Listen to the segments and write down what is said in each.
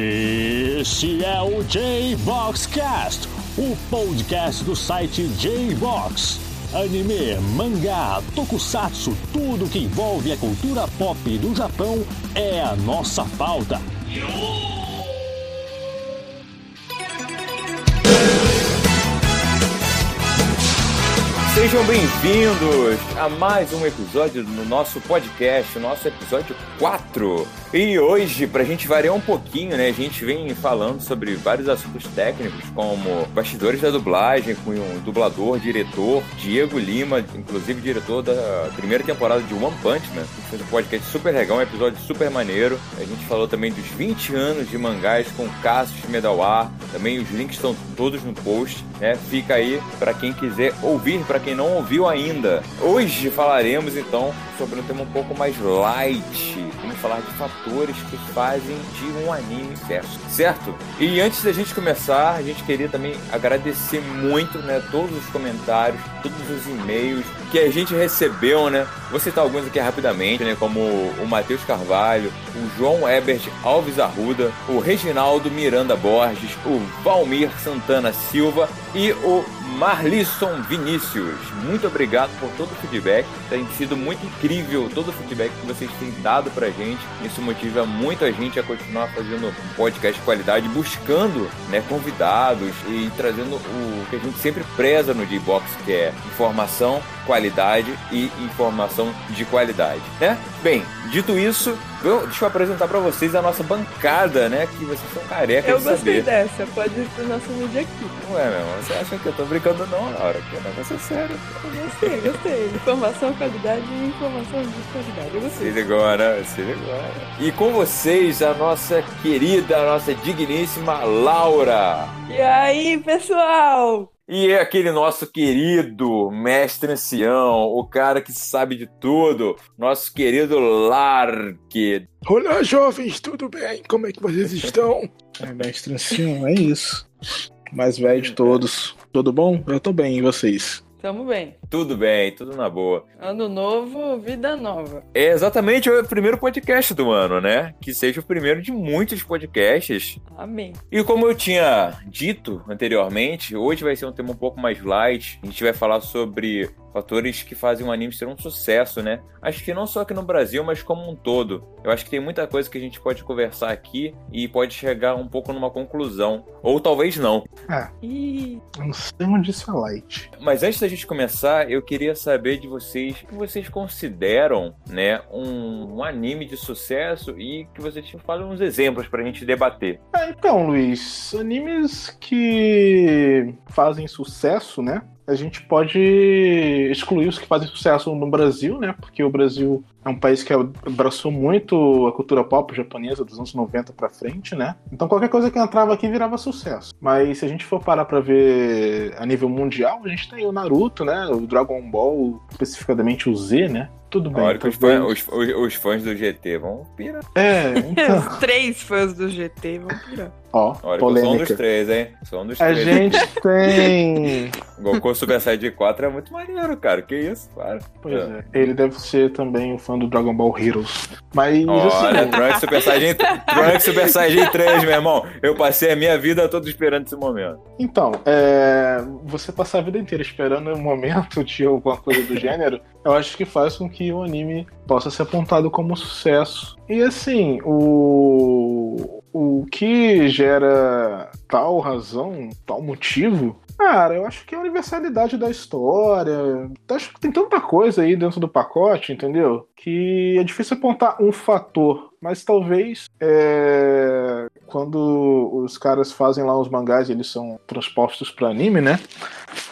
Este é o J-Boxcast, o podcast do site J-Box. Anime, mangá, tokusatsu, tudo que envolve a cultura pop do Japão é a nossa pauta. Sejam bem-vindos a mais um episódio do nosso podcast, o nosso episódio 4. E hoje, pra gente variar um pouquinho, né, a gente vem falando sobre vários assuntos técnicos, como bastidores da dublagem, com o dublador, diretor Diego Lima, inclusive diretor da primeira temporada de One Punch Man. Que fez um podcast super legal, um episódio super maneiro. A gente falou também dos 20 anos de mangás com Cassius Medawar. Também os links estão todos no post, né? Fica aí para quem quiser ouvir, para quem não ouviu ainda. Hoje falaremos então sobre um tema um pouco mais light. Vamos falar de fatores que fazem de um anime verso, certo? E antes da gente começar, a gente queria também agradecer muito, né, todos os comentários, todos os e-mails que a gente recebeu, né? Vou citar alguns aqui rapidamente, né, como o Matheus Carvalho, o João Ebert Alves Arruda, o Reginaldo Miranda Borges, o Valmir Santana Silva e o Marlisson Vinícius. Muito obrigado por todo o feedback. Tem sido muito incrível todo o feedback que vocês têm dado pra gente. Isso motiva muito a gente a continuar fazendo podcast de qualidade, buscando né, convidados e trazendo o que a gente sempre preza no D-Box, que é informação, qualidade e informação de qualidade, né? Bem, dito isso, eu, deixa eu apresentar para vocês a nossa bancada, né? Que vocês são carecas Eu de gostei saber. dessa, pode pro nosso vídeo aqui. Não é, meu? Você acha que eu tô brincando não, Laura? Que o negócio é sério. Eu gostei, gostei. Informação, qualidade e informação de qualidade. Eu Se gostei. ligou, né? Se né? E com vocês, a nossa querida, a nossa digníssima Laura. E aí, pessoal? E é aquele nosso querido mestre ancião, o cara que sabe de tudo, nosso querido Lark. Olá, jovens, tudo bem? Como é que vocês estão? É, mestre ancião, é isso. Mais velho de todos. Tudo bom? Eu tô bem, e vocês? Tamo bem. Tudo bem, tudo na boa. Ano novo, vida nova. É exatamente o primeiro podcast do ano, né? Que seja o primeiro de muitos podcasts. Amém. E como eu tinha dito anteriormente, hoje vai ser um tema um pouco mais light. A gente vai falar sobre fatores que fazem um anime ser um sucesso, né? Acho que não só aqui no Brasil, mas como um todo. Eu acho que tem muita coisa que a gente pode conversar aqui e pode chegar um pouco numa conclusão. Ou talvez não. Ih, Não sei onde isso é light. Mas antes da gente começar, eu queria saber de vocês o que vocês consideram, né, um, um anime de sucesso e que vocês falem uns exemplos pra gente debater. Ah, então, Luiz, animes que fazem sucesso, né? A gente pode excluir os que fazem sucesso no Brasil, né? Porque o Brasil é um país que abraçou muito a cultura pop japonesa dos anos 90 pra frente, né? Então qualquer coisa que entrava aqui virava sucesso. Mas se a gente for parar pra ver a nível mundial, a gente tem o Naruto, né? O Dragon Ball, especificamente o Z, né? Tudo bem. Olha que os, fãs, os, os- os fãs do GT vão pirar. É, então, os três fãs do GT vão pirar. Ó, Olha que eu sou um dos polêmica. três, hein? Sou um dos A três. gente tem. Goku Super Saiyajin 4 é muito maneiro, cara. Que isso, para. Pois é. Ele deve ser também um fã do Dragon Ball Heroes. Mas Olha, assim, Trunks Super Saiyajin, Trunks Super Saiyajin 3, meu irmão. Eu passei a minha vida toda esperando esse momento. então, é, você passar a vida inteira esperando um momento de alguma coisa do gênero, eu acho que faz com que o anime possa ser apontado como sucesso. E assim, o o que gera tal razão, tal motivo, cara, eu acho que é a universalidade da história. Acho que tem tanta coisa aí dentro do pacote, entendeu? Que é difícil apontar um fator. Mas talvez é, quando os caras fazem lá os mangás e eles são transpostos para anime, né?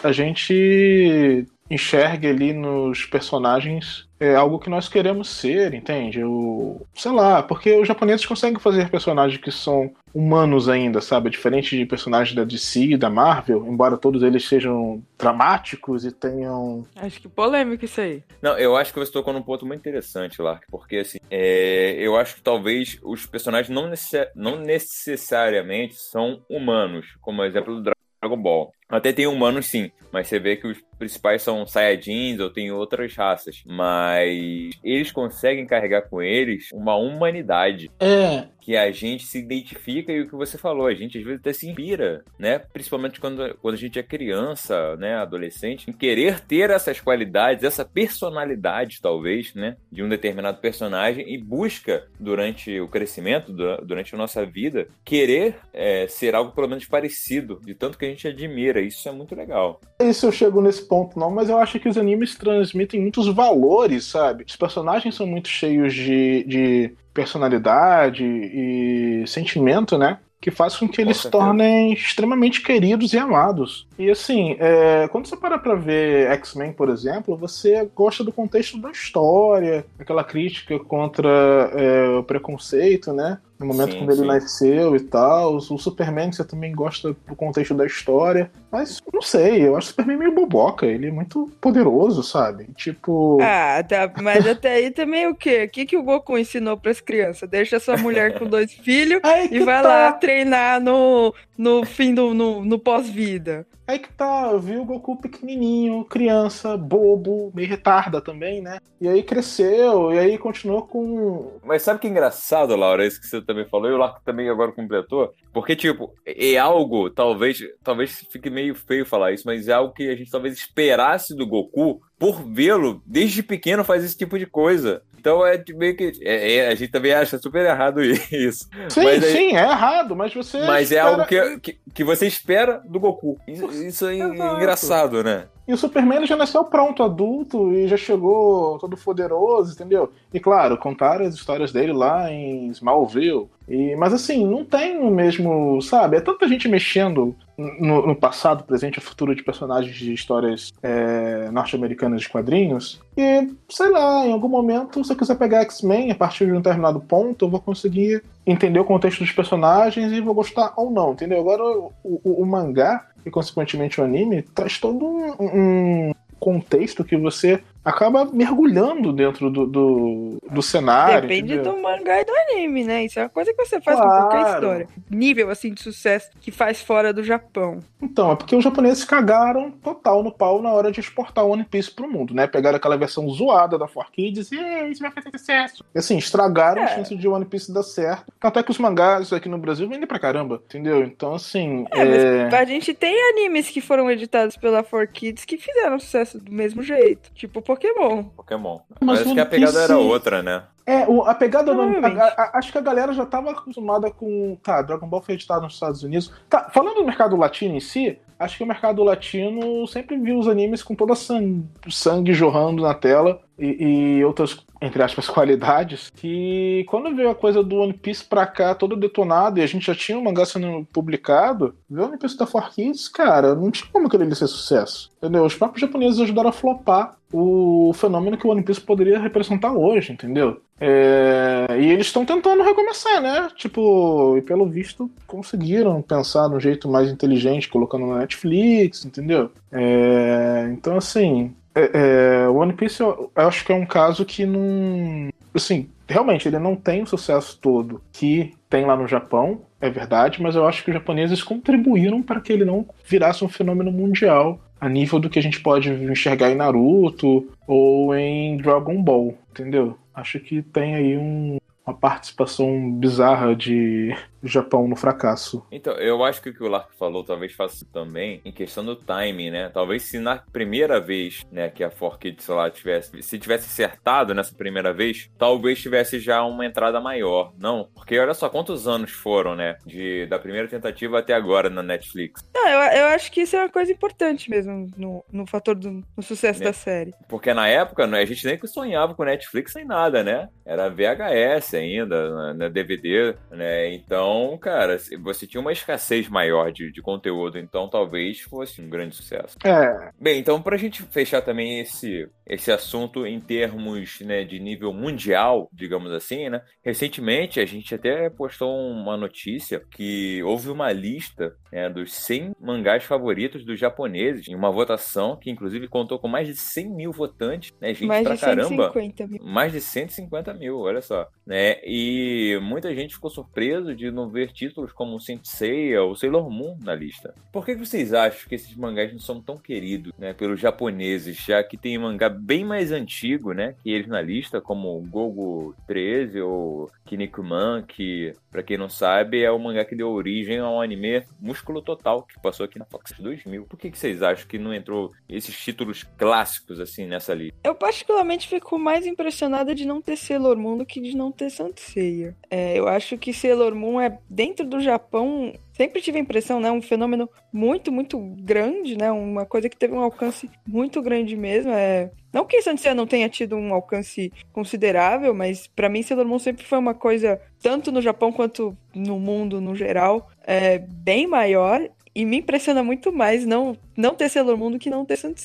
A gente enxerga ali nos personagens é algo que nós queremos ser, entende? O, sei lá, porque os japoneses conseguem fazer personagens que são humanos ainda, sabe? Diferente de personagens da DC e da Marvel, embora todos eles sejam dramáticos e tenham. Acho que polêmico isso aí. Não, eu acho que você tocou num ponto muito interessante, Lark, porque assim, é, eu acho que talvez os personagens não, necessa- não necessariamente são humanos, como o exemplo do Dragon Ball. Até tem humanos sim, mas você vê que os principais são Saiyajins ou tem outras raças. Mas eles conseguem carregar com eles uma humanidade. É, que a gente se identifica e o que você falou, a gente às vezes até se inspira, né? Principalmente quando, quando a gente é criança, né, adolescente, em querer ter essas qualidades, essa personalidade, talvez, né, de um determinado personagem e busca durante o crescimento, durante a nossa vida, querer é, ser algo pelo menos parecido, de tanto que a gente admira. Isso é muito legal. Isso eu chego nesse ponto não, mas eu acho que os animes transmitem muitos valores, sabe? Os personagens são muito cheios de, de personalidade e sentimento, né? Que faz com que eles se tornem extremamente queridos e amados. E assim, é, quando você para pra ver X-Men, por exemplo, você gosta do contexto da história, aquela crítica contra é, o preconceito, né? No momento sim, quando ele sim. nasceu e tal. O Superman, você também gosta do contexto da história. Mas não sei, eu acho o Superman meio boboca. Ele é muito poderoso, sabe? Tipo. Ah, tá. Mas até aí também o quê? O que, que o Goku ensinou pras crianças? Deixa sua mulher com dois filhos e vai tá. lá treinar no, no fim do no, no pós-vida. Aí que tá, eu vi o Goku pequenininho, criança, bobo, meio retarda também, né? E aí cresceu, e aí continuou com. Mas sabe que é engraçado, Laura, isso que você também falou, e o Larco também agora completou? Porque, tipo, é algo, talvez, talvez fique meio feio falar isso, mas é algo que a gente talvez esperasse do Goku por vê-lo desde pequeno faz esse tipo de coisa. Então é meio que. É, é, a gente também acha super errado isso. Sim, mas aí, sim, é errado, mas você. Mas espera... é algo que, que, que, você espera do Goku. Isso, isso é engraçado, né? E o Superman já nasceu pronto, adulto, e já chegou todo poderoso, entendeu? E claro, contaram as histórias dele lá em Smallville. E, mas assim, não tem o mesmo, sabe? É tanta gente mexendo no, no passado, presente e futuro de personagens de histórias é, norte-americanas de quadrinhos. E, sei lá, em algum momento, se eu quiser pegar X-Men a partir de um determinado ponto, eu vou conseguir entender o contexto dos personagens e vou gostar ou não, entendeu? Agora, o, o, o mangá e, consequentemente, o anime traz todo um, um contexto que você acaba mergulhando dentro do, do, do cenário. Depende entendeu? do mangá e do anime, né? Isso é uma coisa que você faz claro. com qualquer história. Nível assim de sucesso que faz fora do Japão. Então, é porque os japoneses cagaram total no pau na hora de exportar o One Piece pro mundo, né? Pegaram aquela versão zoada da 4Kids e isso vai fazer sucesso. E assim, estragaram é. a chance de One Piece dar certo. Até que os mangás aqui no Brasil vendem pra caramba, entendeu? Então, assim. É, é... a gente tem animes que foram editados pela 4Kids que fizeram sucesso do mesmo jeito. Tipo, Pokémon. Pokémon. Mas Parece que a pegada era outra, né? É, a pegada do. A, a, acho que a galera já estava acostumada com. Tá, Dragon Ball foi editado nos Estados Unidos. Tá, falando do mercado latino em si, acho que o mercado latino sempre viu os animes com toda sangue, sangue jorrando na tela e, e, outras, entre aspas, qualidades. Que quando veio a coisa do One Piece pra cá, todo detonado, e a gente já tinha o mangá sendo publicado, ver o One Piece da 4Kids, cara, não tinha como aquele ser sucesso. Entendeu? Os próprios japoneses ajudaram a flopar o fenômeno que o One Piece poderia representar hoje, entendeu? É... E eles estão tentando recomeçar, né? Tipo, e pelo visto conseguiram pensar de um jeito mais inteligente, colocando na Netflix, entendeu? É... Então, assim, é, é, One Piece eu, eu, acho que é um caso que não. Assim, realmente, ele não tem o sucesso todo que tem lá no Japão, é verdade, mas eu acho que os japoneses contribuíram para que ele não virasse um fenômeno mundial a nível do que a gente pode enxergar em Naruto ou em Dragon Ball, entendeu? Acho que tem aí um, uma participação bizarra de Japão no fracasso. Então, eu acho que o que o Lark falou talvez faça também em questão do timing, né? Talvez se na primeira vez, né, que a 4Kids lá tivesse, se tivesse acertado nessa primeira vez, talvez tivesse já uma entrada maior. Não, porque olha só quantos anos foram, né, de, da primeira tentativa até agora na Netflix. Não, eu, eu acho que isso é uma coisa importante mesmo no, no fator do no sucesso da série. Porque na época, né, a gente nem sonhava com Netflix sem nada, né? Era VHS ainda, né, DVD, né? Então então, cara, você tinha uma escassez maior de, de conteúdo, então talvez fosse um grande sucesso. É. Bem, então pra gente fechar também esse, esse assunto em termos né, de nível mundial, digamos assim, né? Recentemente a gente até postou uma notícia que houve uma lista né, dos 100 mangás favoritos dos japoneses em uma votação que inclusive contou com mais de 100 mil votantes, né? Gente mais pra de caramba. 150 mil. Mais de 150 mil, olha só. Né? E muita gente ficou surpreso de não ver títulos como Saint Seiya ou Sailor Moon na lista. Por que vocês acham que esses mangás não são tão queridos né, pelos japoneses, já que tem mangá bem mais antigo né, que eles na lista, como Gogo 13 ou Kinnikuman, que, pra quem não sabe, é o mangá que deu origem ao anime Músculo Total, que passou aqui na Fox 2000. Por que, que vocês acham que não entrou esses títulos clássicos assim nessa lista? Eu particularmente fico mais impressionada de não ter Sailor Moon do que de não ter Saint Seiya. É, eu acho que Sailor Moon é, dentro do Japão, sempre tive a impressão, né, um fenômeno muito, muito grande, né, uma coisa que teve um alcance muito grande mesmo. É... Não que Saint não tenha tido um alcance considerável, mas para mim Sailor Moon sempre foi uma coisa, tanto no Japão quanto no mundo no geral, é, bem maior. E me impressiona muito mais não, não ter Sailor Moon do que não ter Saint.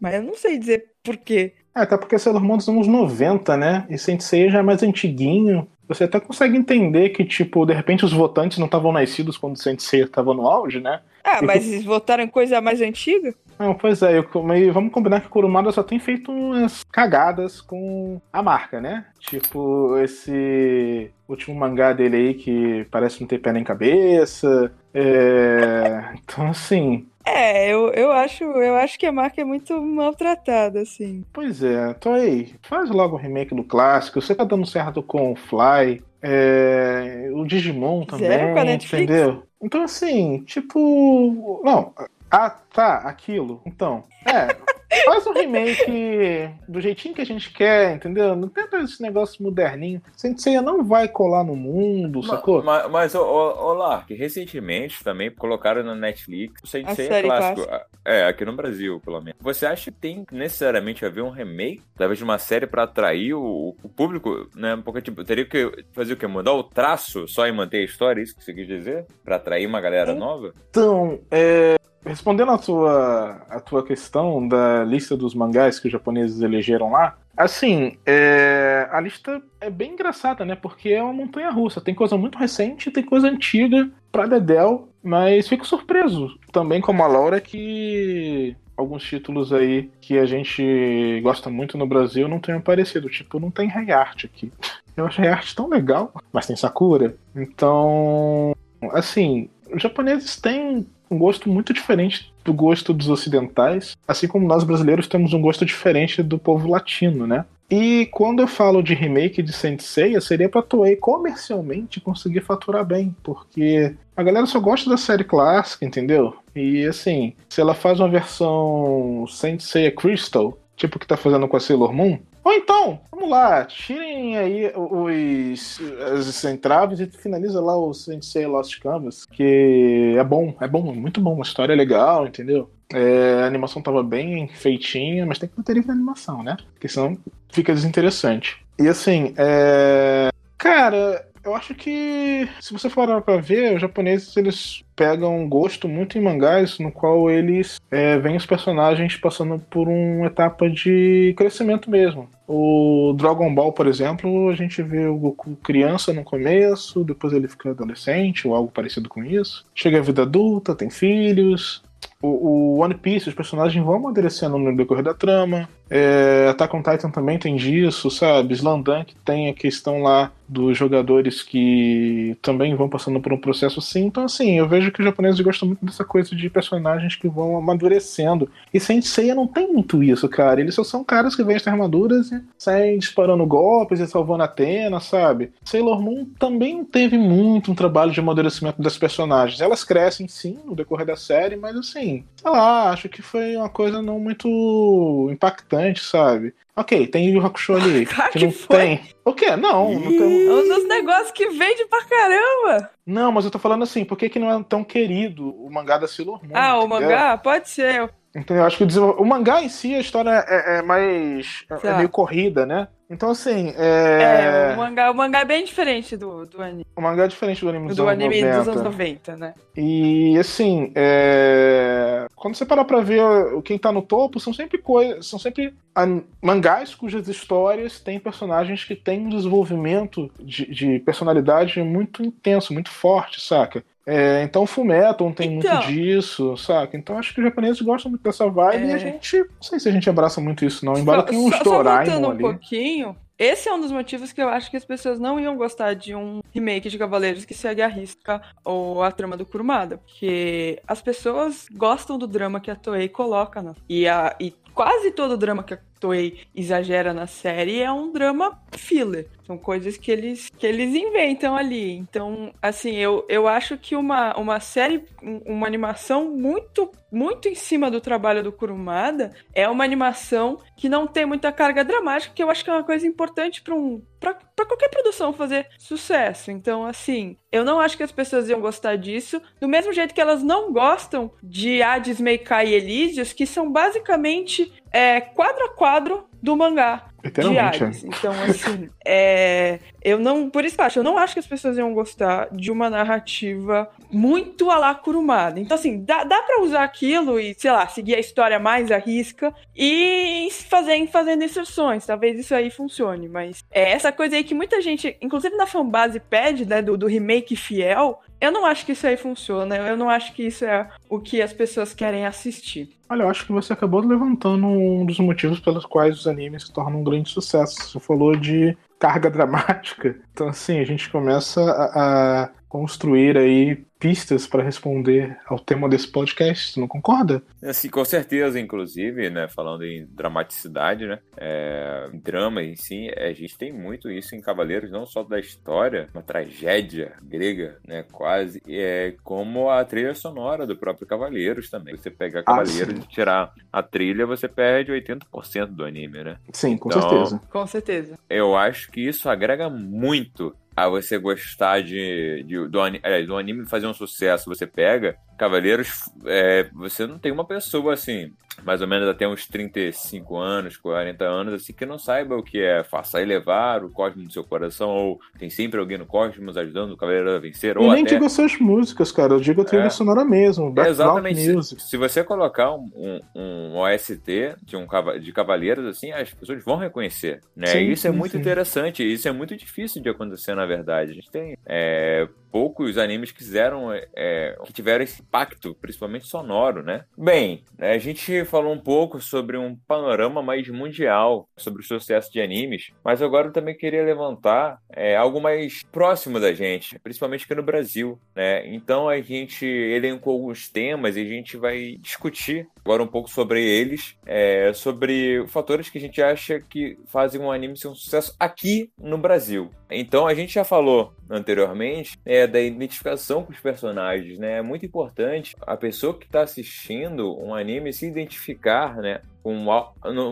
Mas eu não sei dizer por quê. É, até porque Sailor Moon dos anos 90, né? E Saint Seiya já é mais antiguinho. Você até consegue entender que, tipo, de repente os votantes não estavam nascidos quando o Saint Seiya estava no auge, né? Ah, mas eles votaram em coisa mais antiga? Não, pois é, eu, mas vamos combinar que o Kurumada só tem feito umas cagadas com a marca, né? Tipo, esse último mangá dele aí que parece não ter pé nem cabeça. É... Então, assim, É, eu, eu, acho, eu acho que a marca é muito maltratada, assim. Pois é, então aí, faz logo o remake do clássico. Você tá dando certo com o Fly, é, o Digimon também, entendeu? Então assim, tipo, não, ah, tá, aquilo. Então, é, faz um remake do jeitinho que a gente quer, entendeu? Não tenta esse negócio moderninho. Sensei não vai colar no mundo, sacou? Mas, mas ô, ô, ô, Lark, recentemente também colocaram na Netflix o Sensei é série clássico. É, aqui no Brasil, pelo menos. Você acha que tem necessariamente a ver um remake, talvez de uma série pra atrair o, o público, né? Porque, tipo, teria que fazer o quê? Mudar o traço só e manter a história, é isso que você quis dizer? Pra atrair uma galera nova? Então, é, respondendo a tua, a tua questão da lista dos mangás que os japoneses elegeram lá, assim, é, a lista é bem engraçada, né? Porque é uma montanha russa. Tem coisa muito recente, tem coisa antiga pra Dedel, mas fico surpreso também como a Laura que alguns títulos aí que a gente gosta muito no Brasil não tenham aparecido. Tipo, não tem Rei Art aqui. Eu acho Rei Art tão legal, mas tem Sakura. Então, assim, os japoneses têm um gosto muito diferente do gosto dos ocidentais, assim como nós brasileiros temos um gosto diferente do povo latino, né? E quando eu falo de remake de Saint Seiya, seria pra Toei comercialmente conseguir faturar bem, porque a galera só gosta da série clássica, entendeu? E assim, se ela faz uma versão Saint Seiya Crystal, tipo que tá fazendo com a Sailor Moon, ou então, vamos lá, tirem aí os, as entraves e finaliza lá o Sensei Lost Canvas, que é bom, é bom, muito bom, a história é legal, entendeu? É, a animação tava bem feitinha, mas tem que manter a animação, né? Porque senão fica desinteressante. E assim, é... Cara, eu acho que se você for pra ver, os japoneses eles pegam um gosto muito em mangás no qual eles é, veem os personagens passando por uma etapa de crescimento mesmo. O Dragon Ball, por exemplo, a gente vê o Goku criança no começo, depois ele fica adolescente ou algo parecido com isso. Chega a vida adulta, tem filhos. O, o One Piece, os personagens vão amadurecendo no decorrer da trama. É, Attack on Titan também tem disso, sabe? Slandunk tem a questão lá dos jogadores que também vão passando por um processo assim. Então, assim, eu vejo que os japoneses gostam muito dessa coisa de personagens que vão amadurecendo. E Seiya não tem muito isso, cara. Eles só são caras que vestem armaduras e saem disparando golpes e salvando Atena, sabe? Sailor Moon também teve muito um trabalho de amadurecimento das personagens. Elas crescem, sim, no decorrer da série, mas assim, sei lá, acho que foi uma coisa não muito impactante, sabe? Ok, tem Yu Hakusho ali, que não foi. tem. O quê? Não, não tem. É um dos negócios que vende pra caramba. Não, mas eu tô falando assim, por que, que não é tão querido o mangá da Sailor Moon? Ah, o entendeu? mangá? Pode ser. Então eu acho que o, desenvol- o mangá em si, a história é, é mais. é Tá. meio corrida, né? Então, assim, É, é. o, mangá, o mangá é bem diferente do, do anime. o mangá é diferente do anime dos Do anos anime 90. dos anos 90, né? E assim, é, quando você parar pra ver o- quem tá no topo, são sempre coisas. São sempre an- mangás cujas histórias têm personagens que têm um desenvolvimento de, de personalidade muito intenso, muito forte, saca? É, então Fullmetal tem Então. muito disso, saca? Então acho que os japoneses gostam muito dessa vibe e É. a gente. Não sei se a gente abraça muito isso, não. Embora Só- tenha voltando Doraemon um ali. pouquinho, esse é um dos motivos que eu acho que as pessoas não iam gostar de um remake de Cavaleiros que segue a risca ou a trama do Kurumada. Porque as pessoas gostam do drama que a Toei coloca, né? E, a, e quase todo drama que a Toei exagera na série é um drama filler. São coisas que eles, que eles inventam ali. Então, assim, eu, eu acho que uma, uma série, uma animação muito, muito em cima do trabalho do Kurumada é uma animação que não tem muita carga dramática, que eu acho que é uma coisa importante para um, pra, pra qualquer produção fazer sucesso. Então, assim, eu não acho que as pessoas iam gostar disso, do mesmo jeito que elas não gostam de Hades, Meikai e Elísios, que são basicamente é, quadro a quadro do mangá de Hades. Então, assim, é, eu não. Por isso que eu acho, eu não acho que as pessoas iam gostar de uma narrativa muito a lá Kurumada. Então, assim, dá, dá pra usar aquilo e, sei lá, seguir a história mais à risca e fazer, fazendo inserções. Talvez isso aí funcione, mas é essa coisa aí que muita gente, inclusive na fanbase, pede, né, do, do remake fiel. Eu não acho que isso aí funciona. Eu não acho que isso é o que as pessoas querem assistir. Olha, eu acho que você acabou levantando um dos motivos pelos quais os animes se tornam um grande sucesso. Você falou de carga dramática. Então, assim, a gente começa a, a construir aí pistas para responder ao tema desse podcast, você não concorda? Assim, com certeza, inclusive, né, falando em dramaticidade, né, é, drama em si, a gente tem muito isso em Cavaleiros, não só da história, uma tragédia grega, né, quase, é como a trilha sonora do próprio Cavaleiros também. Você pegar ah, Cavaleiros ah, e tirar a trilha, você perde 80% do anime, né? Sim, com então, certeza. Com certeza. Eu acho que isso agrega muito a você gostar de, de do, do, anime fazer um sucesso, você pega Cavaleiros, é, você não tem uma pessoa assim, mais ou menos até uns 35 anos, 40 anos, assim, que não saiba o que é faça elevar o cosmos do seu coração, ou tem sempre alguém no cosmos ajudando o Cavaleiro a vencer. Eu ou nem até... digo suas músicas, cara, eu digo a trilha é, sonora mesmo. É exatamente. Se, se, você colocar um, um, um, OST de, um, de Cavaleiros, assim, as pessoas vão reconhecer. Né? Sim, isso é sim, é muito sim. interessante, isso é muito difícil de acontecer, na verdade. A gente tem é, poucos animes que fizeram, é, que tiveram esse impacto, principalmente sonoro, né? Bem, a gente falou um pouco sobre um panorama mais mundial sobre o sucesso de animes, mas agora eu também queria levantar é, algo mais próximo da gente, principalmente aqui no Brasil, né? Então a gente elencou alguns temas e a gente vai discutir agora um pouco sobre eles, é, sobre fatores que a gente acha que fazem um anime ser um sucesso aqui no Brasil. Então a gente já falou anteriormente é da identificação com os personagens, né? É muito importante a pessoa que está assistindo um anime se identificar, né? Com,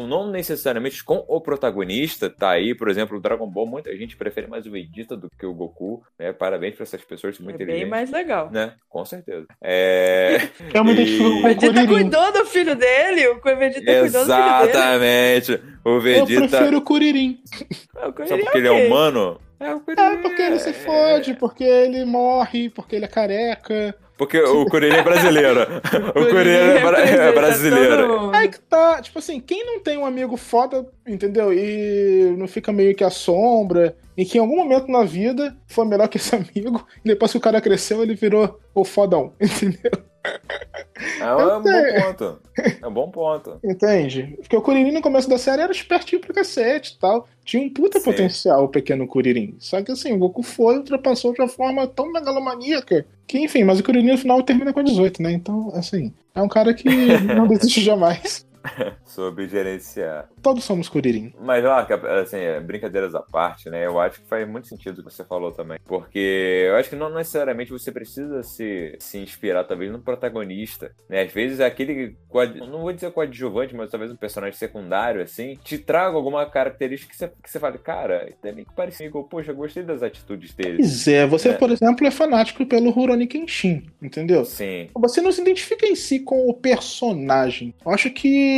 não necessariamente com o protagonista, tá aí, por exemplo, o Dragon Ball, muita gente prefere mais o Vegeta do que o Goku, né? Parabéns para essas pessoas muito é inteligentes. bem mais legal. Né? Com certeza. É... Eu me identifico com o Vegeta cuidou do filho dele, o Vegeta Exatamente. cuidou do filho dele. Exatamente. O Vegeta... Eu prefiro o Kuririn. É, o Kuririn Só porque é ele é humano? É, é, porque ele se fode, porque ele morre, porque ele é careca. Porque o Curirim é brasileiro. o Curirim é, é brasileiro. Aí que tá, tipo assim, quem não tem um amigo foda, entendeu? E não fica meio que à sombra, e que em algum momento na vida foi melhor que esse amigo, e depois que o cara cresceu, ele virou o fodão, entendeu? É um, bom ponto. É um bom ponto. Entende? Porque o Kuririn no começo da série era espertinho pra cacete e tal. Tinha um puta Sim. potencial o pequeno Kuririn. Só que assim, o Goku foi e ultrapassou de uma forma tão megalomaníaca que, enfim, mas o Kuririn no final termina com 18, né? Então, assim, é um cara que não desiste jamais. sobre gerenciar. Todos somos Kuririn. Mas lá, assim, é, brincadeiras à parte, né? Eu acho que faz muito sentido o que você falou também. Porque eu acho que não necessariamente você precisa se, se inspirar, talvez, no protagonista. Né? Às vezes aquele. Não vou dizer coadjuvante, mas talvez um personagem secundário, assim, te traga alguma característica que você, que você fale, cara, é meio que parecido. Poxa, eu gostei das atitudes dele. Pois é, você, né? por exemplo, é fanático pelo Rurouni Kenshin, entendeu? Sim. Você não se identifica em si com o personagem. Eu acho que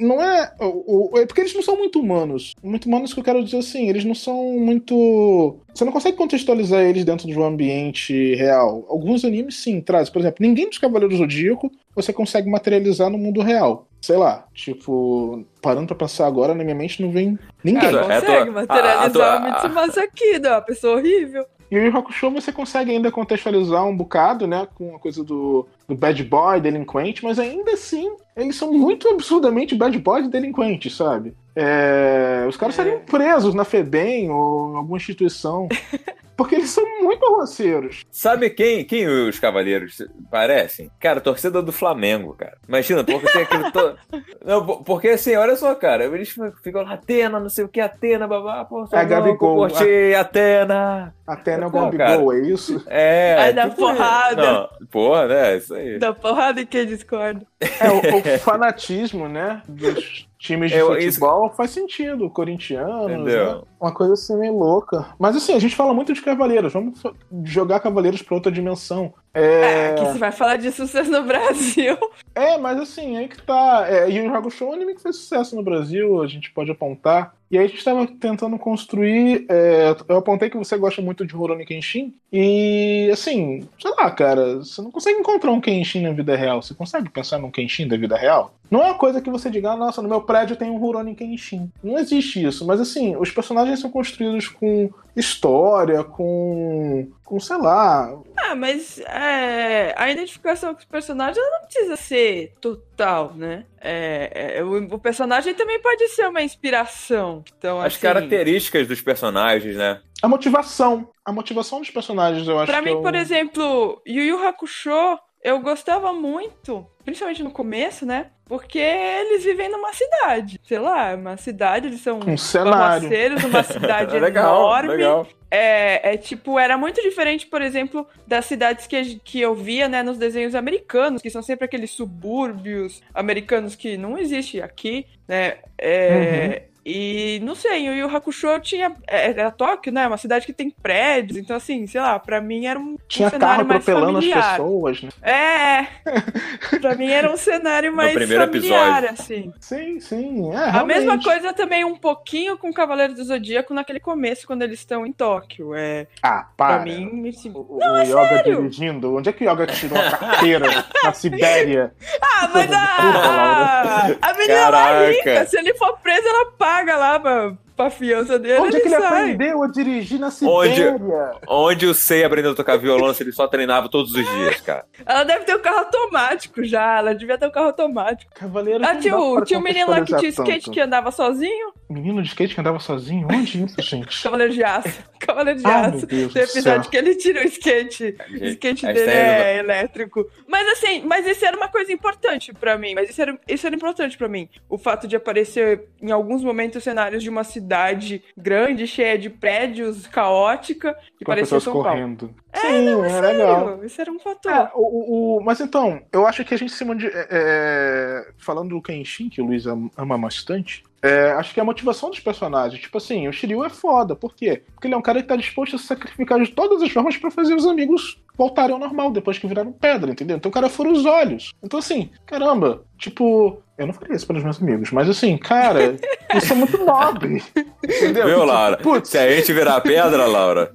não é, é. Porque eles não são muito humanos. Muito humanos que eu quero dizer assim, eles não são muito. Você não consegue contextualizar eles dentro de um ambiente real. Alguns animes sim trazem. Por exemplo, ninguém dos Cavaleiros do Zodíaco você consegue materializar no mundo real. Sei lá, tipo, parando pra pensar agora, na minha mente não vem ninguém. Cara, consegue é tua, materializar a, a, a, o Mitsumasa aqui, né? Uma pessoa horrível. E o Yu Hakusho você consegue ainda contextualizar um bocado, né? Com a coisa do do bad boy, delinquente, mas ainda assim eles são muito absurdamente bad boys e delinquentes, sabe? É, os caras É. seriam presos na FEBEM ou em alguma instituição. Porque eles são muito arroceiros. Sabe quem, quem os cavaleiros parecem? Cara, torcida do Flamengo, cara. Imagina, porque tem aquele. To... Não, po- porque assim, olha só, cara, eles ficam lá, Atena, não sei o que, Atena, babá, pô, É, Gabigol, curti, Atena. Até no Pô, Gabigol, é isso? É. Vai dar tipo, porrada. Não, porra, né? Isso aí. Dá porrada em quem discorda. É, o, o fanatismo, né? Dos times de Eu- isso- futebol faz sentido. Corintianos, né? Uma coisa assim meio louca. Mas assim, a gente fala muito de Cavaleiros. Vamos jogar Cavaleiros pra outra dimensão. É, É, que se vai falar de sucesso no Brasil. é mas assim, aí que tá. É, Yu Yu Hakusho é um anime que fez sucesso no Brasil, a gente pode apontar. E aí a gente tava tentando construir. é, eu apontei que você gosta muito de Rurouni Kenshin. E assim, sei lá, cara, você não consegue encontrar um Kenshin na vida real. Você consegue pensar num Kenshin da vida real? Não é uma coisa que você diga, ah, nossa, no meu prédio tem um Rurouni Kenshin. Não existe isso. Mas assim, os personagens são construídos com história, com. com, sei lá, Ah, mas é, a identificação com os personagens ela não precisa ser total, né? É, é, o, o personagem também pode ser uma inspiração. Então, As assim, características dos personagens, né? a motivação. A motivação dos personagens, eu acho Pra que mim, é por exemplo, Yu Yu Hakusho, eu gostava muito, principalmente no começo, né? Porque eles vivem numa cidade. Sei lá, uma cidade, eles são um cenário. uma cidade legal, enorme. legal. É, é tipo, era muito diferente, por exemplo, das cidades que, que eu via, né, nos desenhos americanos, que são sempre aqueles subúrbios americanos que não existe aqui, né? É, E não sei, o Yu Hakusho tinha. é, Era Tóquio, né? Uma cidade que tem prédios, então assim, sei lá, pra mim era um, um Tinha cenário carro mais atropelando as familiar. pessoas, né? É! pra mim era um cenário mais primeiro familiar, episódio. assim. Sim, sim. É, A realmente. mesma coisa também um pouquinho com Cavaleiros do Zodíaco naquele começo, quando eles estão em Tóquio. É, Ah, pra para. mim, assim, O, o, o Yoga sério? dirigindo. Onde é que o Yoga tirou a carteira na Sibéria? Ah, mas a, a, a menina mais rica, se ele for preso, ela paga lá pra, pra fiança dele, Onde é que ele sai. aprendeu a dirigir na Onde- Sibéria? Onde o Sei aprendeu a tocar violão se ele só treinava todos os dias, cara? Ela deve ter um carro automático já, ela devia ter um carro automático. Cavaleiro Ah, tinha, o, tinha um menino lá que tinha contextualizar skate tanto. que andava sozinho, Menino de skate que andava sozinho? Onde isso, gente? Cavaleiro de Aço. Cavaleiro de Ah, meu Aço. Deus Tem céu. episódio que ele tira o skate. O skate a dele é elétrico. Mas assim, mas isso era uma coisa importante pra mim. Mas isso era, isso era importante pra mim. O fato de aparecer em alguns momentos cenários de uma cidade grande, cheia de prédios, caótica, e Com parecia pessoas São Paulo. correndo. Sim, é, Sério, legal. Isso era um fator. É, o, o- o- mas então, eu acho que a gente se mande- é, é, falando do Kenshin, que o Luiz am- ama bastante, é, acho que é a motivação dos personagens. Tipo assim, o Shiryu é foda. Por quê? Porque ele é um cara que tá disposto a se sacrificar de todas as formas pra fazer os amigos voltarem ao normal depois que viraram pedra, entendeu? Então o cara fura os olhos. Então assim, caramba, tipo, eu não faria isso pelos meus amigos, mas assim, cara, isso é muito nobre. Entendeu? Viu, Laura? Putz, Se a gente virar pedra, Laura.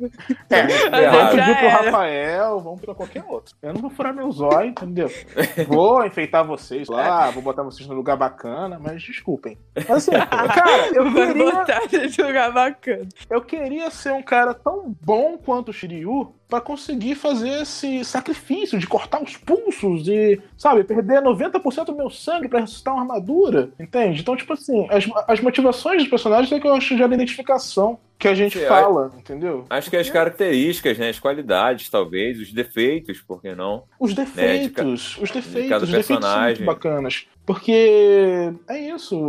é, muito vamos pedir pro. Rafael, vamos pra qualquer outro. Eu não vou furar meu zóio, entendeu? Vou enfeitar vocês lá, vou botar vocês no lugar bacana, mas desculpem. Mas assim, cara, eu queria, botar lugar bacana. eu queria ser um cara tão bom quanto o Shiryu pra conseguir fazer esse sacrifício de cortar os pulsos e, sabe, perder 90% do meu sangue pra ressuscitar uma armadura, entende? Então, tipo assim, as, as motivações dos personagens é que eu acho já identificação que a gente Sim, fala, entendeu? Acho que as características, né? As qualidades, talvez, os defeitos, por que não? Os Né, defeitos, os cada defeitos, os defeitos são muito personagem. bacanas. Porque é isso,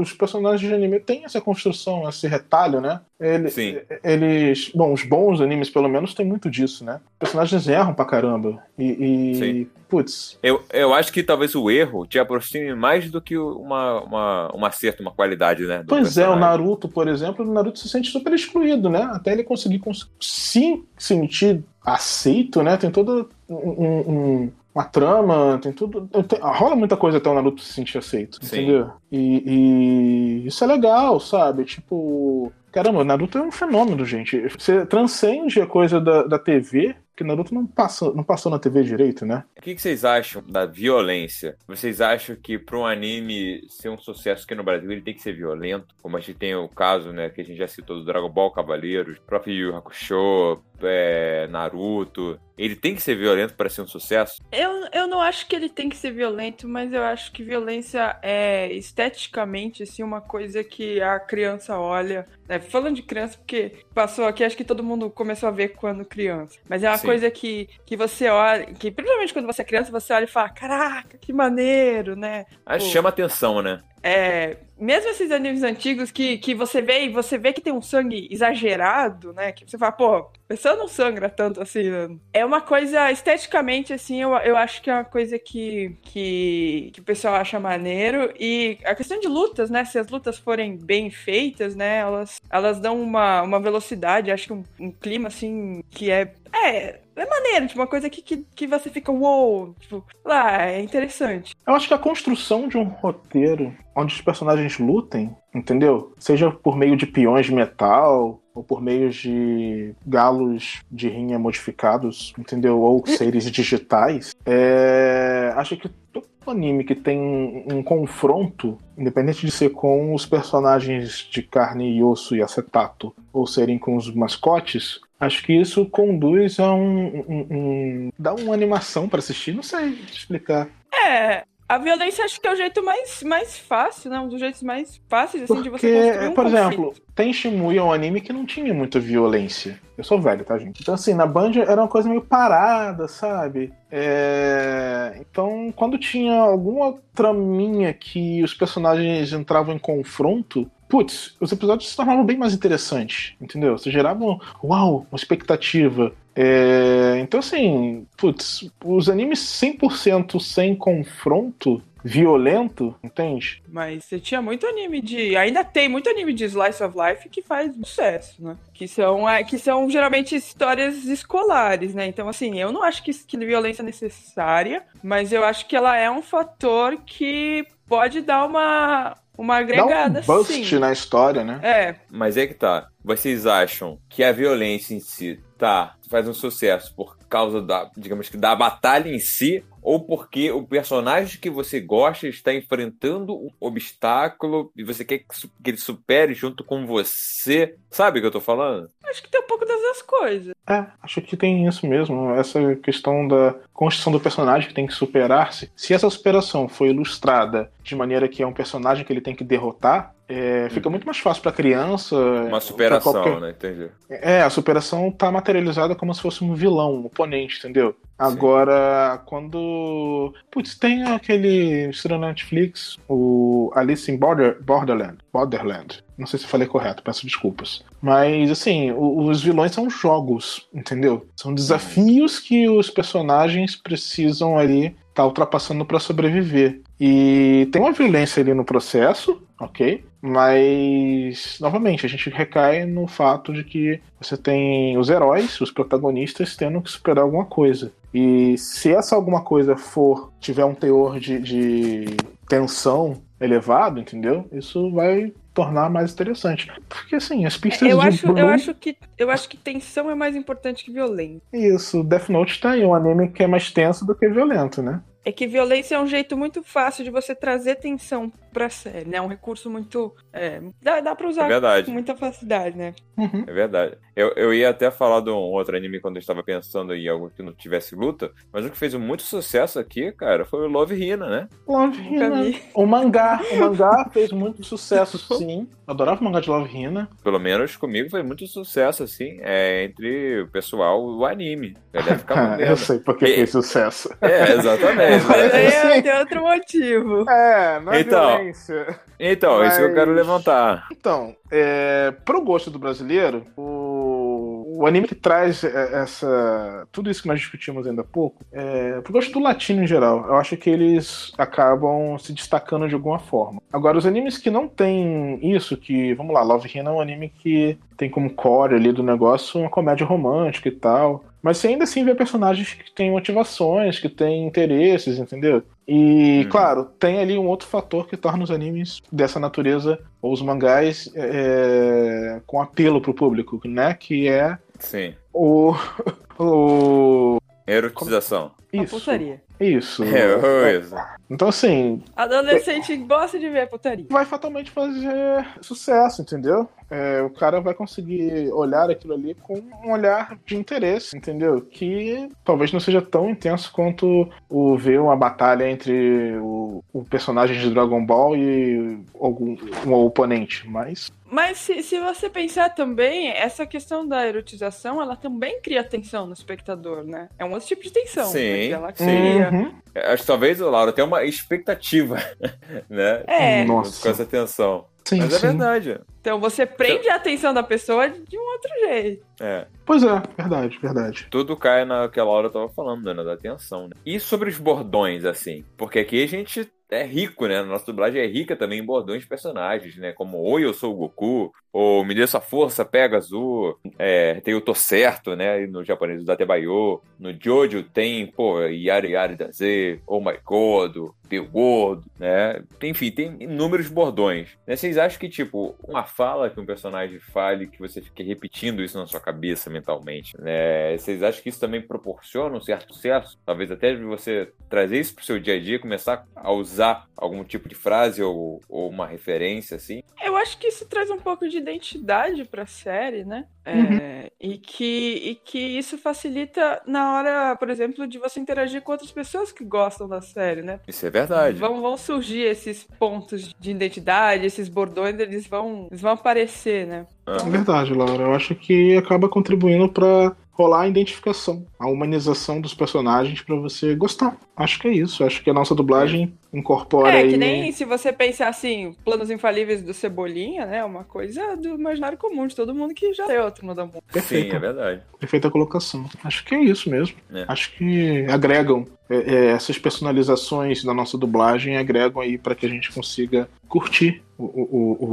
os personagens de anime têm essa construção, esse retalho, né? Ele- Sim. Eles. Bom, os bons animes, pelo menos, tem muito disso, né? Os personagens erram pra caramba. E. e Sim. putz, Eu, eu acho que talvez o erro te aproxime mais do que uma, uma, um acerto, uma qualidade, né? Pois é, o personagem. Naruto, por exemplo, o Naruto se sente super excluído, né? Até ele conseguir cons- se sentir aceito, né? Tem toda um- um- uma trama, tem tudo. tem- rola muita coisa até o Naruto se sentir aceito, Sim. entendeu? E, e isso é legal, sabe? Tipo. Caramba, Naruto é um fenômeno, gente. Você transcende a coisa da, da TV, que Naruto não, passa, não passou na TV direito, né? O que, que vocês acham da violência? Vocês acham que para um anime ser um sucesso aqui no Brasil ele tem que ser violento? Como a gente tem o caso, né, que a gente já citou do Dragon Ball Cavaleiros, próprio Yu Hakusho, é, Naruto, ele tem que ser violento para ser um sucesso? Eu, eu não acho que ele tem que ser violento, mas eu acho que violência é esteticamente assim, uma coisa que a criança olha. Né? Falando de criança, porque passou aqui, acho que todo mundo começou a ver quando criança. Mas é uma Sim. coisa que, que você olha, que principalmente quando você é criança, você olha e fala: caraca, que maneiro, né? Pô. chama atenção, né? É, mesmo esses animes antigos que, que você vê e você vê que tem um sangue exagerado, né? Que você fala, pô, a pessoa não sangra tanto assim. né? É uma coisa, esteticamente, assim, eu, eu acho que é uma coisa que, que, que o pessoal acha maneiro. E a questão de lutas, né? Se as lutas forem bem feitas, né? Elas, elas dão uma, uma velocidade, acho que um, um clima, assim, que é. É, é maneiro, tipo, uma coisa que, que, que você fica, uou, tipo, lá, é interessante. Eu acho que a construção de um roteiro onde os personagens lutem, entendeu? Seja por meio de peões de metal, ou por meio de galos de rinha modificados, entendeu? Ou seres digitais, é... acho que todo anime que tem um confronto, independente de ser com os personagens de carne e osso e acetato, ou serem com os mascotes, acho que isso conduz a um. um- um- dá uma animação pra assistir, não sei explicar. É, a violência acho que é o jeito mais, mais fácil, né? Um dos jeitos mais fáceis, assim, de você Porque, construir um por conflito. exemplo, tem Shimuya um anime que não tinha muita violência. Eu sou velho, tá, gente? Então, assim, na Band era uma coisa meio parada, sabe? É, Então, quando tinha alguma traminha que os personagens entravam em confronto, putz, os episódios se tornavam bem mais interessantes, entendeu? Você gerava, um, uau, uma expectativa. É, Então, assim, putz, os animes 100% sem confronto violento, entende? Mas você tinha muito anime de. Ainda tem muito anime de Slice of Life que faz sucesso, né? Que são, é, que são geralmente histórias escolares, né? Então, assim, eu não acho que, que violência é necessária, mas eu acho que ela é um fator que pode dar uma, uma Dá agregada, um bust sim. na história, né? É, Mas é que tá. Vocês acham que a violência em si tá faz um sucesso por causa da, digamos que da batalha em si, ou porque o personagem que você gosta está enfrentando um obstáculo e você quer que, ele supere junto com você? Sabe o que eu tô falando? acho que tem um pouco das duas coisas. É, acho que tem isso mesmo. Essa questão da construção do personagem que tem que superar-se. Se essa superação foi ilustrada de maneira que é um personagem que ele tem que derrotar, é, fica muito mais fácil pra criança. Uma superação, qualquer- né? Entendi. É, a superação tá materializada como se fosse um vilão, um oponente, entendeu? Agora, quando. Putz, tem aquele. Estreia na Netflix, o Alice in Border, Borderland. Borderland. Não sei se eu falei correto, peço desculpas. Mas, assim, os vilões são jogos, entendeu? São desafios que os personagens precisam ali estar ultrapassando para sobreviver. E tem uma violência ali no processo, ok? Mas, novamente, a gente recai no fato de que você tem os heróis, os protagonistas, tendo que superar alguma coisa. E se essa alguma coisa for, tiver um teor de, de tensão elevado, entendeu? Isso vai tornar mais interessante. Porque, assim, as pistas Eu de acho, Blue... eu, acho que, eu acho que tensão é mais importante que violência. Isso, Death Note tá aí, um anime que é mais tenso do que violento, né? É que violência é um jeito muito fácil de você trazer tensão pra série, né? É um recurso muito. É, dá, dá pra É usar verdade. com muita facilidade, né? Uhum. É verdade. Eu, eu ia até falar de um outro anime quando eu estava pensando em algo que não tivesse luta, mas o que fez muito sucesso aqui, cara, foi o Love Hina, né? Love Hina. O mangá, o mangá fez muito sucesso, sim. Adorava o mangá de Love Hina. Pelo menos comigo foi muito sucesso, assim, é, entre o pessoal do anime. Galera ficava eu sei porque E- fez sucesso. É, exatamente. Mas aí Sim. tem outro motivo. É, não é Então. violência. Então, isso que eu quero Mas- levantar. Então, é, pro gosto do brasileiro, o, o anime que traz é, essa. Tudo isso que nós discutimos ainda há pouco, é, pro gosto do latino em geral, eu acho que eles acabam se destacando de alguma forma. Agora, os animes que não tem isso, que, vamos lá, Love Hina é um anime que tem como core ali do negócio uma comédia romântica e tal. Mas você ainda assim vê personagens que têm motivações, que têm interesses, entendeu? E, Uhum. claro, tem ali um outro fator que torna os animes dessa natureza, ou os mangás, é, com apelo pro público, né? Que é Sim. o. o Erotização. Isso. putaria. Isso. É, isso. Então, assim, Adolescente gosta de ver putaria. vai fatalmente fazer sucesso, entendeu? É, o cara vai conseguir olhar aquilo ali com um olhar de interesse, entendeu? Que talvez não seja tão intenso quanto o ver uma batalha entre o, o personagem de Dragon Ball e algum um oponente, mas Mas se, se você pensar também, essa questão da erotização, ela também cria tensão no espectador, né? É um outro tipo de tensão. Sim, né, que ela cria. Uhum. Acho que talvez, Laura, tenha uma expectativa, né? É, Nossa. Com essa tensão. Sim, Mas é sim. verdade. então você prende a atenção da pessoa de um outro jeito. É. Pois é, verdade, verdade. Tudo cai naquela hora eu tava falando, né? Da atenção, né? E sobre os bordões, assim? Porque aqui a gente é rico, né? Nossa dublagem é rica também em bordões de personagens, né? Como Oi, eu sou o Goku, ou Me dê sua força, pega azul. É, tem o Tô Certo, né? No japonês, o Datebayo. No Jojo tem, pô, Yari Yari Daze, Oh My God, Teu Gordo, né? Enfim, tem inúmeros bordões. Né? Vocês acham que, tipo, uma fala que um personagem fale, que você fique repetindo isso na sua cabeça mentalmente, né? Vocês acham que isso também proporciona um certo sucesso? Talvez até você trazer isso pro seu dia a dia, começar a usar algum tipo de frase ou, ou uma referência, assim? Eu acho que isso traz um pouco de identidade pra série, né? É, Uhum. e, que, e que isso facilita na hora, por exemplo, de você interagir com outras pessoas que gostam da série, né? Isso é verdade. Vão, vão surgir esses pontos de identidade, esses bordões, eles vão, eles vão aparecer, né? Ah. É verdade, Laura. Eu acho que acaba contribuindo pra rolar a identificação, a humanização dos personagens pra você gostar. Acho que é isso. Acho que a nossa dublagem incorpora É, aí. que nem se você pensar assim, planos infalíveis do Cebolinha, né? Uma coisa do imaginário comum de todo mundo que já tem outro no mundo. Sim, Perfeito. é verdade. Perfeita colocação. Acho que é isso mesmo. É. Acho que agregam é, é, essas personalizações da nossa dublagem agregam aí pra que a gente consiga curtir o, o-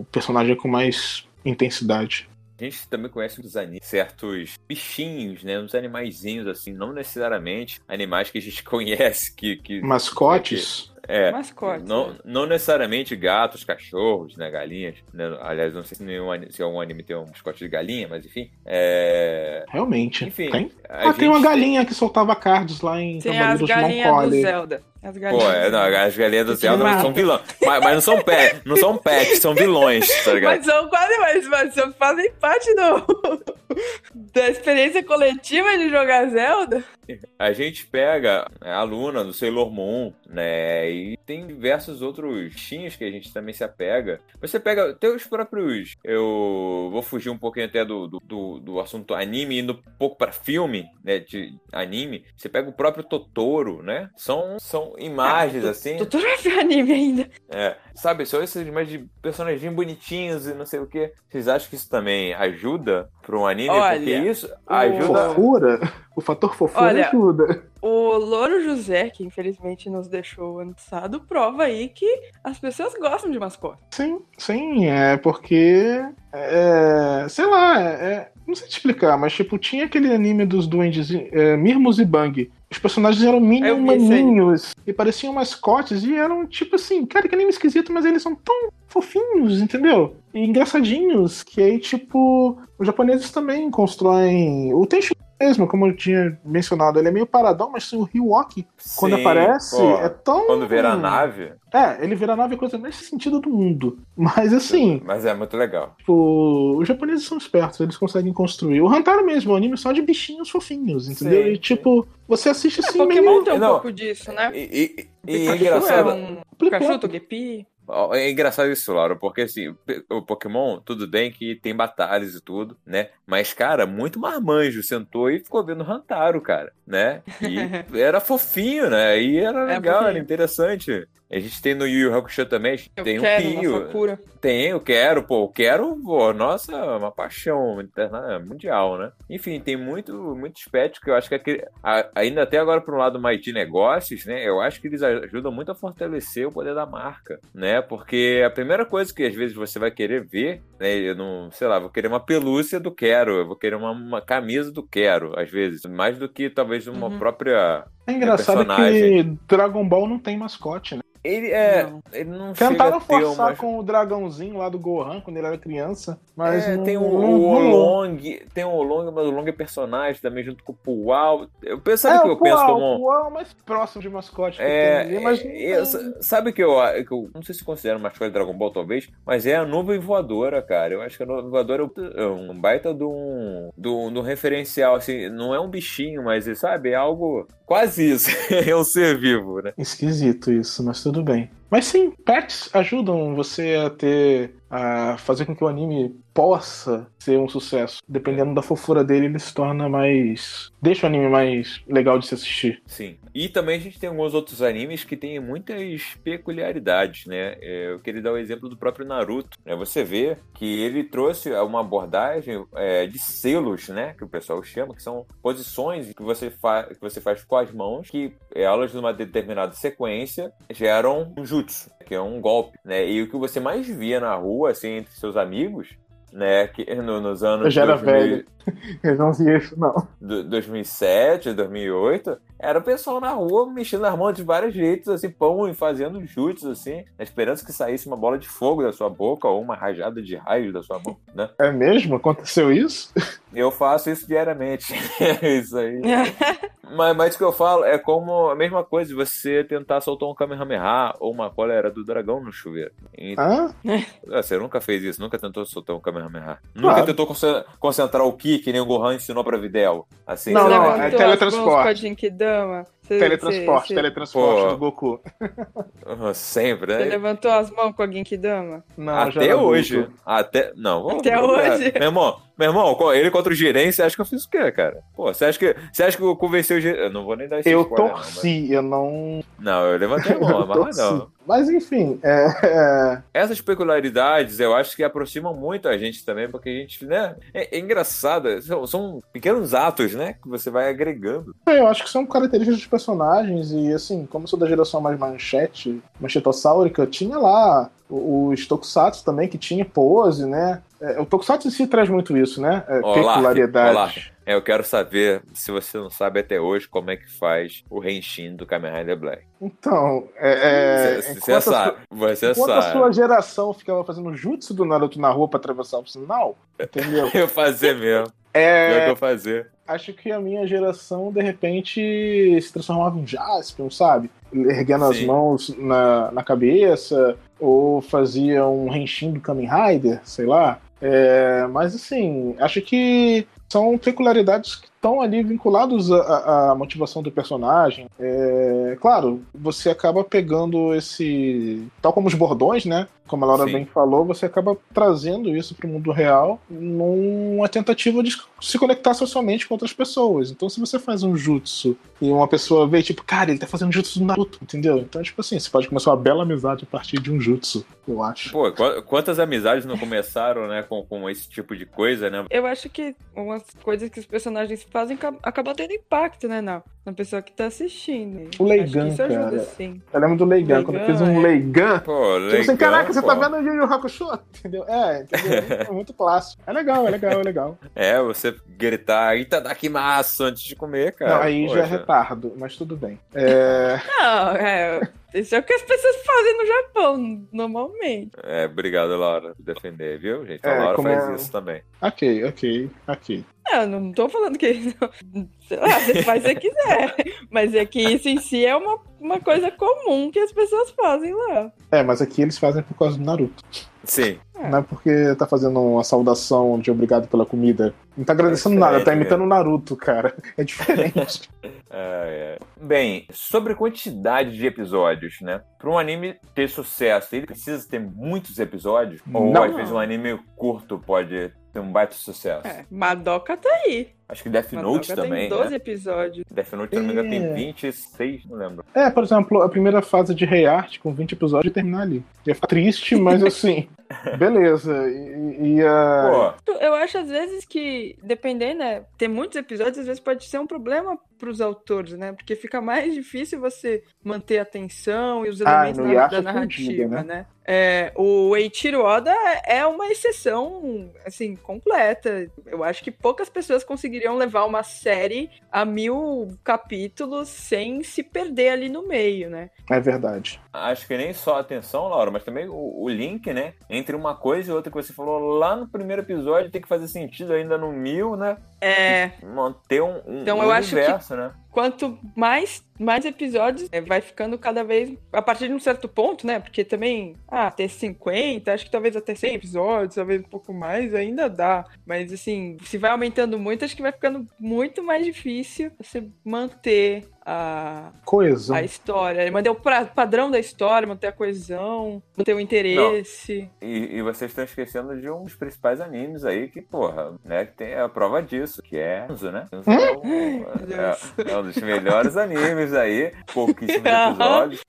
o personagem com mais intensidade. A gente também conhece animes, certos bichinhos, né? Uns animaizinhos, assim, não necessariamente animais que a gente conhece, que. que Mascotes. é, Mascote. Não, né? não necessariamente gatos, cachorros, né, galinhas. né? Aliás, não sei se, nenhum, se algum anime tem um mascote de galinha, mas enfim. É... Realmente. Enfim. Tem? Ah, tem uma galinha que soltava cards lá em Tem as galinhas do. Zelda. As galinhas. Pô, é, não, as galinhas do Zelda são vilões. Mas, mas não são pets, não são pets, são vilões, tá ligado? Mas são quase mas são- fazem parte do, da experiência coletiva de jogar Zelda. A gente pega a Luna do Sailor Moon, né? E tem diversos outros bichinhos que a gente também se apega. Você pega até os próprios. Eu vou fugir um pouquinho até do, do, do, do assunto anime, indo um pouco para filme, né? De anime. Você pega o próprio Totoro, né? São, são imagens assim. Tô tudo ver anime ainda. É, sabe, são esses imagens de personagens bonitinhos e não sei o que. Vocês acham que isso também ajuda para um anime? Olha, Porque isso ajuda. Fofura. O fator fofura Olha, ajuda. O Louro José, que infelizmente nos deixou ano passado, prova aí que as pessoas gostam de mascote. Sim, sim, é porque. É, sei lá, é, é- não sei te explicar, mas tipo, tinha aquele anime dos duendes é, Mirmos e Bang. Os personagens eram mini aí. humaninhos e pareciam mascotes e eram tipo assim, cara, que anime esquisito, mas eles são tão fofinhos, entendeu? E engraçadinhos, que aí, tipo, os japoneses também constroem. O Tenchu mesmo, como eu tinha mencionado, ele é meio paradão, mas o Ryuoki, quando aparece, pô, é tão. Quando vira a nave. É, ele vira a nave é coisa nesse sentido do mundo. Mas assim, Mas é muito legal. tipo, os japoneses são espertos, eles conseguem construir. O Hantaro mesmo, é um anime só de bichinhos fofinhos, entendeu? Sim, e tipo, você assiste É, assim Pokémon meio. tem um Não. pouco disso, né? E, e- e é Pikachu engraçado. é um Pikachu, Togepi. É engraçado isso, Laura, porque assim, o o Pokémon, tudo bem que tem batalhas e tudo, né? Mas, cara, muito marmanjo sentou e ficou vendo Hantaro, cara, né? E era fofinho, né? E era É legal, era fofinho. interessante. A gente tem no Yu Yu Hakusho também, a gente Eu tem quero um Pio. Tem, eu quero, pô, eu quero, pô, nossa, uma paixão interna mundial, né? Enfim, tem muito, muito aspecto que eu acho que aquele- a- ainda até agora para um lado mais de negócios, né? Eu acho que eles ajudam muito a fortalecer o poder da marca, né? Porque a primeira coisa que às vezes você vai querer ver, né? Eu não, sei lá, vou querer uma pelúcia do quero, eu vou querer uma, uma camisa do quero, às vezes, mais do que talvez uma Uhum. própria É engraçado personagem. que Dragon Ball não tem mascote, né? Ele é. Não. Ele não Tentaram forçar uma... com o dragãozinho lá do Gohan quando ele era criança, mas É, não, tem o, não o. Olong, tem o Olong, mas o Olong é personagem também, junto com o Pual. Eu penso, sabe é, o que eu o penso Pual, como. o Pual é o mais próximo de mascote que É, tem mas é, tem- sabe que eu, que eu não sei se considera uma mascote de Dragon Ball, talvez, mas é a nuvem voadora, cara. Eu acho que a nuvem voadora é um- é um baita de um, de um, de um referencial, assim, não é um bichinho, mas, sabe, é algo quase isso. é um ser vivo, né? Esquisito isso, mas tudo bem. Mas sim, pets ajudam você a ter. a fazer com que o anime possa ser um sucesso. Dependendo da fofura dele, ele se torna mais. deixa o anime mais legal de se assistir. Sim. E também a gente tem alguns outros animes que têm muitas peculiaridades, né? É, Eu queria dar o exemplo do próprio Naruto. Né? Você vê que ele trouxe uma abordagem é, de selos, né? Que o pessoal chama, que são posições que você, que você faz com as mãos, que elas, numa determinada sequência, geram um jutsu, que é um golpe, né? E o que você mais via na rua, assim, entre seus amigos, né? Que no- nos anos Eu já era 2000 velho. Eu não via isso, não. do- 2007, 2008, era o pessoal na rua mexendo as mãos de vários jeitos, assim, pão e fazendo jutsu, assim, na esperança que saísse uma bola de fogo da sua boca ou uma rajada de raios da sua mão, né? É mesmo? Aconteceu isso? Eu faço isso diariamente. isso aí. Mas, mas o que eu falo é como a mesma coisa de você tentar soltar um Kamehameha ou uma cólera do dragão no chuveiro. E- Hã? Ah, Você nunca fez isso, nunca tentou soltar um Kamehameha. Claro. Nunca tentou conce- concentrar o Ki, que nem o Gohan ensinou pra Videl. Assim, Não, não, vai- é levantou teletransporte. As Você- Teletransporte, você- você- teletransporte Pô. do Goku. Aham, Sempre, Você né? levantou as mãos com a Genkidama? Não, Até hoje. adulto. Até. Não, vamos- Até vamos- hoje? Meu irmão, meu irmão, ele contra o gerente, você acha que eu fiz o quê, cara? Pô, você acha que, você acha que eu convenceu o gerente? Eu não vou nem dar esse Eu spoiler, não, torci, eu não. mas- Não, eu levantei a mão, mas torci. não. Mas enfim, é, é, Essas peculiaridades eu acho que aproximam muito a gente também, porque a gente, né? É, é engraçado, são, são pequenos atos, né? Que você vai agregando. eu acho que são características personagens e assim, como eu sou da geração mais manchete, manchetossáurica, tinha lá os Tokusatsu também, que tinha pose, né? É, o Tokusatsu em si traz muito isso, né? É, Lark, peculiaridade. Lark. É, eu quero saber, se você não sabe até hoje, como é que faz o Renshin do Kamen Rider Black. Então, é, é, a sabe, sua- você Enquanto a sabe. sua geração ficava fazendo jutsu do Naruto na rua pra atravessar o sinal, entendeu? Eu fazer mesmo. Pior que É, eu fazer. acho que a minha geração, de repente, se transformava em Jaspion, sabe? Erguendo as Sim. mãos na, na cabeça, ou fazia um Henshin do Kamen Rider, sei lá. É, mas assim, acho que são peculiaridades que estão ali vinculados à, motivação do personagem. É, claro, você acaba pegando esse. Tal como os bordões, né? Como a Laura Sim. bem falou, você acaba trazendo isso para o mundo real numa tentativa de se conectar socialmente com outras pessoas. Então, se você faz um jutsu e uma pessoa vê, tipo, cara, ele tá fazendo jutsu do Naruto, entendeu? Então, tipo assim, você pode começar uma bela amizade a partir de um jutsu, eu acho. Pô, qu- quantas amizades não começaram, né, com, com esse tipo de coisa, né? Eu acho que umas coisas que os personagens fazem ca- acabam tendo impacto, né, na, na pessoa que tá assistindo. O Leigan, isso ajuda, cara. sim. Eu lembro do Leigan, quando eu fiz um Leigan, é. Leigan. Pô, Tipo assim, legal, caraca, você pô. tá vendo o Yu Yu Hakusho? Entendeu? É, entendeu? É muito clássico. É legal, é legal, é legal. É, você gritar Itadakimasu antes de comer, cara. Não, aí já é Poxa. retardo, mas tudo bem. É, Não, é. Isso é o que as pessoas fazem no Japão, normalmente. É, obrigado, Laura, por defender, viu, gente? A É, Laura faz é- isso também. ok, ok, ok. Não, eu não tô falando que. Sei lá, você faz se você quiser. Mas é que isso em si é uma, uma coisa comum que as pessoas fazem lá. É, mas aqui eles fazem por causa do Naruto. Sim. É. Não é porque tá fazendo uma saudação de obrigado pela comida. Não tá agradecendo É nada, tá imitando o Naruto, cara. É diferente. É, é. Bem, sobre quantidade de episódios, né? Para um anime ter sucesso, ele precisa ter muitos episódios? Ou Não. às vezes um anime curto pode ter um baita sucesso? É, Madoka tá aí. Acho que Death Note também, tem 12 né? episódios. Death Note, se não me engano, tem É. 26, não lembro. é, por exemplo, a primeira fase de Rei Art com 20 episódios e terminar ali. Ia ficar triste, mas assim, beleza. E, e a. Pô, Eu acho às vezes que, dependendo, né? Ter muitos episódios, às vezes pode ser um problema pros autores, né? Porque fica mais difícil você manter a atenção e os Ah, elementos na- hiato da é narrativa, fodido, né? né? É, o Eiichiro Oda é uma exceção, assim, completa. Eu acho que poucas pessoas conseguiriam levar uma série a mil capítulos sem se perder ali no meio, né? É verdade. Acho que nem só a atenção, Laura, mas também o, o link, né? Entre uma coisa e outra que você falou lá no primeiro episódio tem que fazer sentido ainda no mil, né? É, Manter um, um Então, eu acho que- universo, né? Quanto mais, mais episódios, é, vai ficando cada vez a partir de um certo ponto, né? Porque também, ah, até 50, acho que talvez até 100 episódios, talvez um pouco mais, ainda dá. Mas assim, se vai aumentando muito, acho que vai ficando muito mais difícil você manter a, Coesão. a história, manter o pra- padrão da história, manter a coesão, manter o interesse. E, e vocês estão esquecendo de um dos principais animes aí que, porra, né? Que tem a prova disso, que é Enzo, né? Enzo é, um, é- é um dos melhores animes aí, pouquíssimos episódios.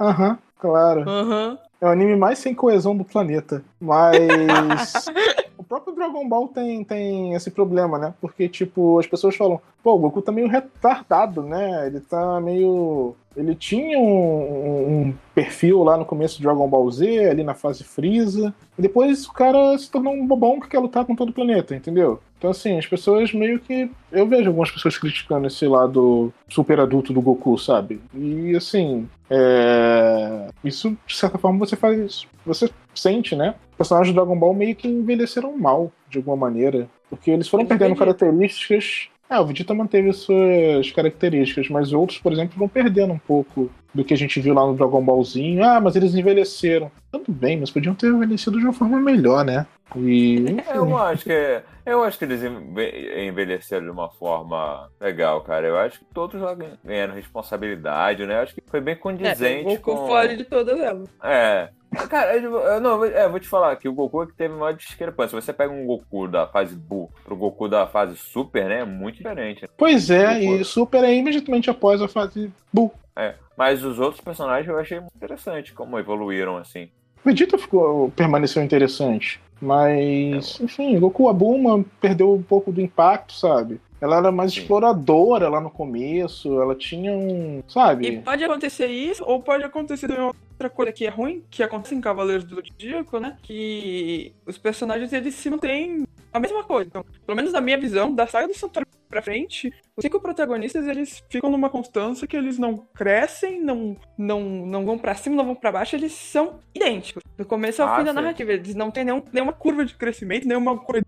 Aham, claro. Aham. É o anime mais sem coesão do planeta. Mas. o próprio Dragon Ball tem, tem esse problema, né? Porque, tipo, as pessoas falam, pô, o Goku tá meio retardado, né? Ele tá meio. Ele tinha um, um perfil lá no começo de Dragon Ball Z, ali na fase Freeza. E depois o cara se tornou um bobão que quer lutar com todo o planeta, entendeu? Então, assim, as pessoas meio que. Eu vejo algumas pessoas criticando esse lado super adulto do Goku, sabe? E, assim. É... Isso, de certa forma, você faz. Você sente, né? Os personagens do Dragon Ball meio que envelheceram mal, de alguma maneira. Porque eles foram Menos perdendo Vegeta. características. Ah, o Vegeta manteve suas características, mas outros, por exemplo, vão perdendo um pouco do que a gente viu lá no Dragon Ballzinho. Ah, mas eles envelheceram. Tudo bem, mas podiam ter envelhecido de uma forma melhor, né? E. enfim. Eu acho que eu acho que eles enve- envelheceram de uma forma legal, cara. Eu acho que todos lá ganharam responsabilidade, né? Eu acho que foi bem É, condizente o Goku com. foge de todas elas. É. Cara, eu, eu não, é, eu vou te falar que o Goku é que teve maior discrepância. Se você pega um Goku da fase Buu pro Goku da fase Super, né? É muito diferente. Pois é, Goku. e Super é imediatamente após a fase Buu. É. Mas os outros personagens eu achei muito interessante como evoluíram, assim. Vegeta ficou, permaneceu interessante. Mas, enfim, Goku, a Bulma perdeu um pouco do impacto, sabe? Ela era mais Sim. exploradora lá no começo, ela tinha um. Sabe? E pode acontecer isso, ou pode acontecer também outra coisa que é ruim, que acontece em Cavaleiros do Zodíaco, né? Que os personagens eles se mantêm a mesma coisa. Então, pelo menos na minha visão, da saga do Santuário pra frente, os cinco protagonistas eles ficam numa constância que eles não crescem, não, não, não vão pra cima, não vão pra baixo, eles são idênticos. Do começo ao Ah, fim da narrativa. Eles não têm nenhum, nenhuma curva de crescimento, nenhuma de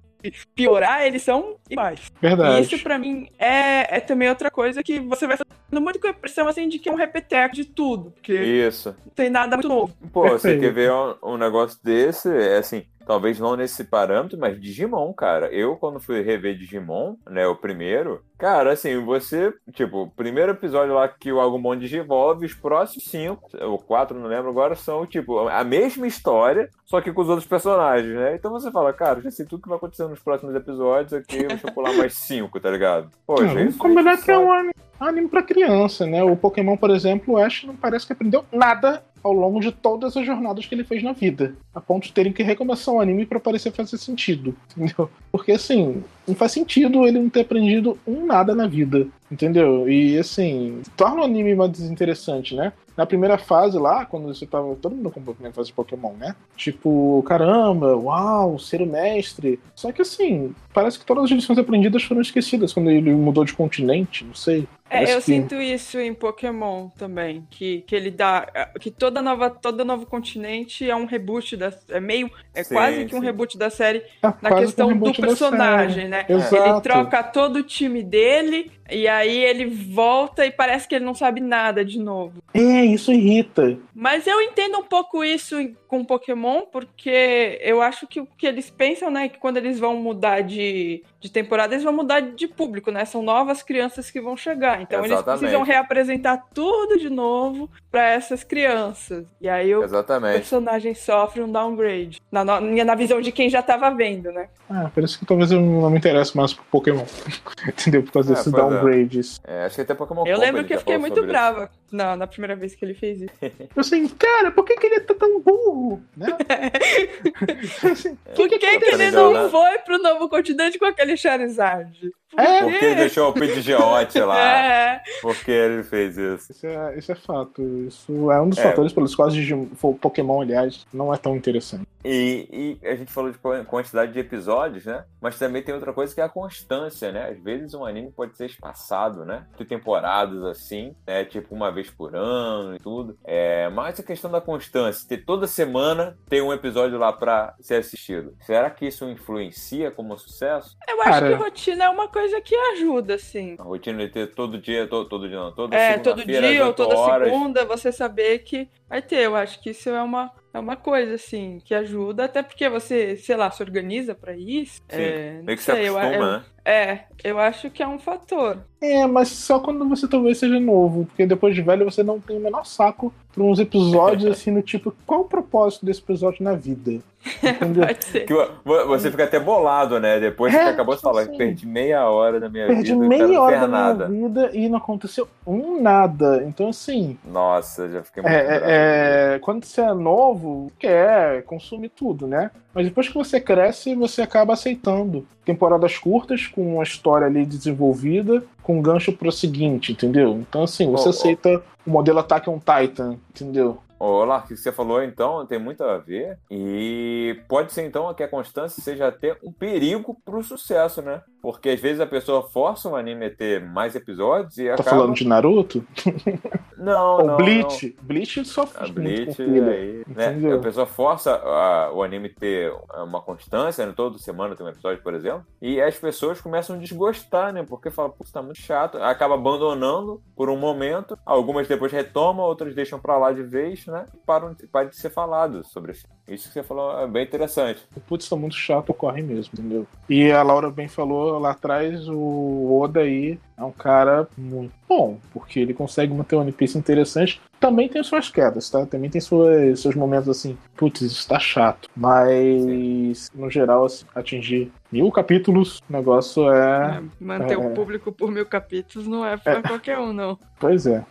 piorar, eles são iguais. E Verdade. isso pra mim é, é também outra coisa que você vai fazendo muito com a impressão assim de que é um repeteco de tudo, porque Isso. não tem nada muito novo. Pô, você Perfeito. quer ver um, um negócio desse, é assim, talvez não nesse parâmetro, mas Digimon, cara. Eu, quando fui rever Digimon, né, o primeiro, cara, assim, você, tipo, o primeiro episódio lá que o Agumon desenvolve, os próximos cinco, ou quatro, não lembro agora, são, tipo, a mesma história, só que com os outros personagens, né? Então você fala, cara, já sei tudo que vai acontecer nos próximos episódios aqui, deixa eu pular mais cinco, tá ligado? Pô, já vamos isso combinar que é sabe. um anime, anime pra criança, né? O Pokémon, por exemplo, o Ash não parece que aprendeu nada ao longo de todas as jornadas que ele fez na vida. A ponto de terem que recomeçar o anime pra parecer fazer sentido, entendeu? Porque, assim, não faz sentido ele não ter aprendido um nada na vida, entendeu? E, assim, torna o anime mais desinteressante, né? Na primeira fase lá, quando você tava. Todo mundo acompanhou a primeira fase de Pokémon, né? Tipo, caramba, uau, ser o mestre. Só que assim, parece que todas as lições aprendidas foram esquecidas quando ele mudou de continente, não sei. É, eu que- sinto isso em Pokémon também, que, que ele dá, que toda nova, todo novo continente é um reboot da, é meio, é Sim, quase que um sim. reboot da série É na questão um do personagem, né? Exato. Ele troca todo o time dele e aí ele volta e parece que ele não sabe nada de novo. É, isso irrita. Mas eu entendo um pouco isso com Pokémon, porque eu acho que o que eles pensam, né, que quando eles vão mudar de, de temporada, eles vão mudar de público, né? São novas crianças que vão chegar. Então eles Exatamente. precisam reapresentar tudo de novo para essas crianças. E aí o Exatamente. personagem sofre um downgrade. Na, na visão de quem já tava vendo, né? Ah, parece que talvez eu não me interesse mais por Pokémon. Entendeu? Por causa É, pois é. Downgrades. É, acho que até Pokémon Eu Company lembro que eu fiquei muito brava na, na primeira vez que ele fez isso. Eu assim, cara, por que, que ele tá tão burro? Né? assim, Por que, que, tá ele ligado, não né? foi pro novo continente com aquele Charizard? É, Porque ele deixou o Pidgeot lá. É, Porque ele fez isso. Isso é, isso é fato. Isso é um dos É. fatores pelos quais o Pokémon, aliás, não é tão interessante. E, e a gente falou de qu- quantidade de episódios, né? Mas também tem outra coisa que é a constância, né? Às vezes um anime pode ser espaçado, né? Tem temporadas assim, né? Tipo uma vez por ano e tudo. É, mas a questão da constância, ter toda semana tem um episódio lá pra ser assistido. Será que isso influencia como sucesso? eu acho Cara. que rotina é uma coisa que ajuda, assim. A rotina de ter todo dia, todo, todo dia não, toda É, todo dia ou toda horas. segunda, você saber que vai ter. Eu acho que isso é uma, é uma coisa, assim, que ajuda, até porque você, sei lá, se organiza pra isso. Sim, é, não Meio que se sei, eu- acostuma, eu- né? É, eu acho que é um fator. É, mas só quando você talvez seja novo, porque depois de velho você não tem o menor saco pra uns episódios assim, no tipo, qual o propósito desse episódio na vida? Entendeu? Pode ser. Que vo- você fica até bolado, né? Depois É, que acabou de falar, assim, perdi meia hora da minha Perdi vida. meia cara, não hora da minha nada. vida e não aconteceu um nada. Então, assim, Nossa, já fiquei muito É, bravo. é, é, quando você é novo, quer consumir tudo, né? Mas depois que você cresce, você acaba aceitando temporadas curtas, com uma história ali desenvolvida, com gancho pro seguinte, entendeu? Então, assim, você ó. aceita o modelo Attack on Titan, entendeu? Lark, o que você falou então tem muito a ver. E pode ser então que a constância seja até um perigo pro sucesso, né? Porque às vezes a pessoa força um anime a ter mais episódios e Tá acaba. falando de Naruto? Não, Ou não. Bleach? Bleach sofre A muito Bleach, aí, né? entendeu? A pessoa força a- o anime ter uma constância, né? Toda semana tem um episódio, por exemplo. E as pessoas começam a desgostar, né? Porque fala, pô, isso tá muito chato. Acaba abandonando por um momento. Algumas depois retomam, outras deixam pra lá de vez, né? E param, param de ser falado sobre isso. Isso que você falou é bem interessante. Putz, tá muito chato, corre mesmo, entendeu? E a Laura bem falou lá atrás, o Oda aí é um cara muito bom, porque ele consegue manter um One Piece interessante. Também tem suas quedas, tá? Também tem suas, seus momentos assim, putz, isso tá chato. Mas, no geral, assim, atingir mil capítulos, o negócio é. É, manter é. o público por mil capítulos não é pra qualquer um, não. Pois é.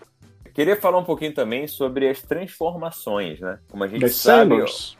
Queria falar um pouquinho também sobre as transformações, né? Como a gente Das sabe. Sailors.